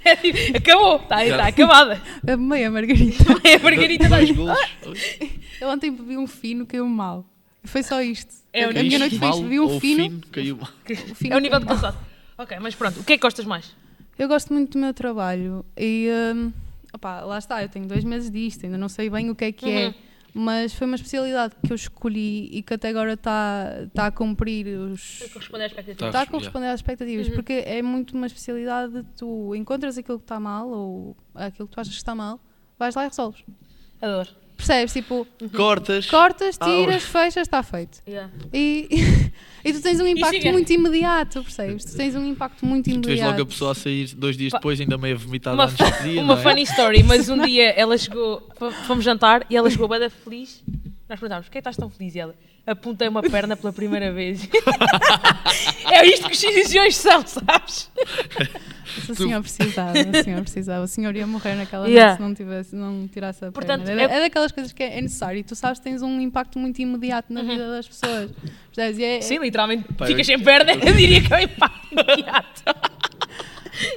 É acabou, está tá acabada. a meia margarita. É a Margarita está dois golos. Eu ontem bebi um fino, caiu mal. Foi só isto. É a minha noite foi Mal isto, bebi um ou fino. caiu mal. o fino É o nível de cansado. Ok, mas pronto, o que é que gostas mais? Eu gosto muito do meu trabalho e opá, lá está, eu tenho dois meses disto, ainda não sei bem o que é que Uhum. é, mas foi uma especialidade que eu escolhi e que até agora está tá a cumprir os. Corresponder às expectativas. Tá. Está a yeah. corresponder às expectativas, Uhum. porque é muito uma especialidade de tu encontras aquilo que está mal ou aquilo que tu achas que está mal, vais lá e resolves. Adoro. Percebes? Tipo, Cortas. cortas, Ah, tiras, fechas, está feito. Yeah. E, e tu tens um impacto muito imediato, percebes? Tu tens um impacto muito Tu vês imediato. logo a pessoa a sair dois dias depois, ainda meio vomitada Uma, dia, uma não é? funny story, mas um dia ela chegou, fomos jantar e ela chegou bem feliz. Nós perguntámos, porquê estás tão feliz? E ela, apontei uma perna pela primeira vez. é isto que os cirurgiões são, sabes? Se o senhor precisava, o senhor precisava. O senhor ia morrer naquela Yeah. noite se não, tivesse, não tirasse a Portanto, perna. É, é- é daquelas coisas que é, é necessário. E tu sabes que tens um impacto muito imediato na Uhum. vida das pessoas. É- Sim, literalmente, Pá, ficas eu- sem perna, eu diria que é um impacto imediato.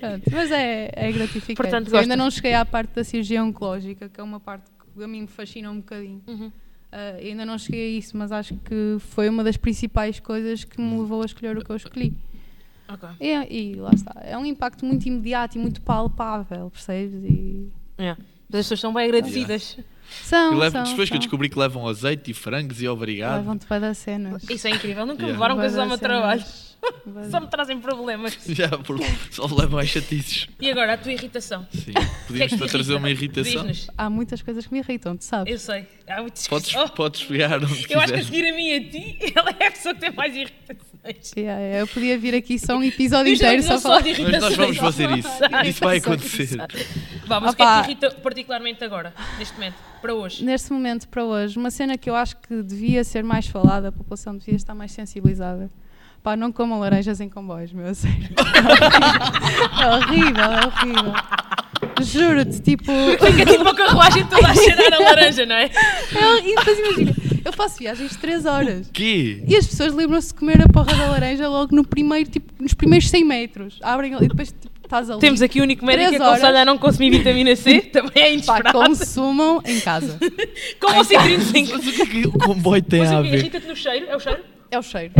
Pronto, mas é, é gratificante. Portanto, Eu ainda não cheguei à parte da cirurgia oncológica, que é uma parte que a mim me fascina um bocadinho. Uhum. Ah, ainda não cheguei a isso, mas acho que foi uma das principais coisas que me levou a escolher o que eu escolhi. Ok. E, e lá está. É um impacto muito imediato e muito palpável, percebes? E Yeah. Mas as pessoas são bem agradecidas. são, E levo- são, depois que eu são. descobri que levam azeite e frangos e obrigado. Levam-te para dar cenas. Isso é incrível, nunca me Yeah. levaram coisas ao meu trabalho. Da- Só me trazem problemas. Já, por, só levam as chatices. E agora, a tua irritação? Sim. Que é Podíamos que trazer uma irritação. Há muitas coisas que me irritam, tu sabes? Eu sei. Há muitas Podes, Oh, podes pegar onde Eu acho que a seguir a mim e a ti, ela é a pessoa que tem mais irritações. Yeah, eu podia vir aqui só um episódio inteiro só falar. de Mas nós vamos fazer isso. Isso vai acontecer. Vá, mas o que é que te irrita particularmente agora, neste momento, para hoje? Neste momento, para hoje, uma cena que eu acho que devia ser mais falada, a população devia estar mais sensibilizada. Pá, não comam laranjas em comboios, meu, a sério. É horrível, é horrível. Juro-te, tipo. Fica tipo uma carruagem toda a cheirar a laranja, não é? É horrível. Depois imagina, eu faço viagens de 3 horas. Que? E as pessoas lembram-se de comer a porra da laranja logo no primeiro, tipo, nos primeiros 100 metros. Abrem e depois tipo, estás ali. Temos aqui o único médico que aconselha a não consumir vitamina C, também é Pá, inesperado. consumam em casa. Como o citrinos em Mas o que é que o comboio tem Mas a o ver? Irrita-te no cheiro? É o cheiro? É o cheiro.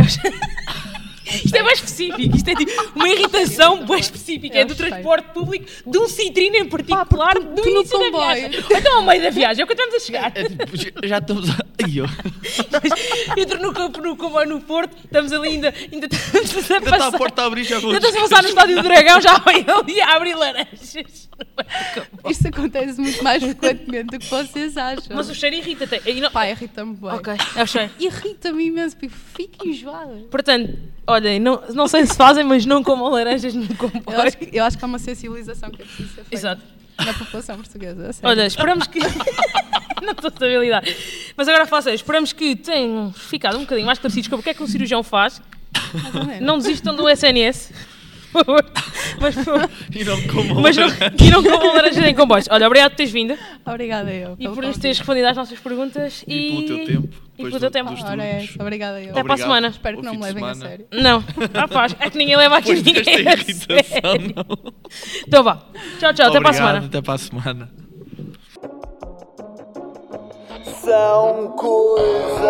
Isto é mais específico. Isto é tipo uma irritação bem específica. É É do transporte público, de um citrino em particular, Pá, do início da comboio- viagem. Então ao meio da viagem, é o que estamos a chegar. É tipo, já- estamos a. Ai. Entro no campo, no comboio no Porto, estamos ali ainda, ainda estamos a Ainda está a passar. porta a abrir já. Ainda estamos a passar no estádio do Dragão, já vem ali a abrir laranjas. Isto acontece muito mais frequentemente do que vocês acham. Mas o cheiro irrita-te. E não- Pá, irrita-me bem. Ok, é o cheiro. Irrita-me imenso, porque fico enjoada. Portanto, olhem, não, não sei se fazem, mas não comam laranjas no Eu comboio. acho, que, eu acho que há uma sensibilização que é preciso ser feita Exato. na população portuguesa. a sério. Olha, esperamos que. não estou estabilidade. Mas agora sério, esperamos que tenham ficado um bocadinho mais esclarecidos sobre o que é que um cirurgião faz. Não desistam do SNS. Por favor. Mas, por favor, E não como mas não, e não comam laranjas em comboios. Olha, obrigado por teres vindo Obrigada eu. e por nos teres respondido às nossas perguntas. E pelo teu tempo. E pelo teu tempo. Ora é obrigada eu. Até para a semana. Espero que não me levem a sério. Não, rapaz, é que ninguém leva aqui desta ninguém. a irritação, sério. não. Então vá. Tchau, tchau. Até para a semana. Até para a semana. São coisas.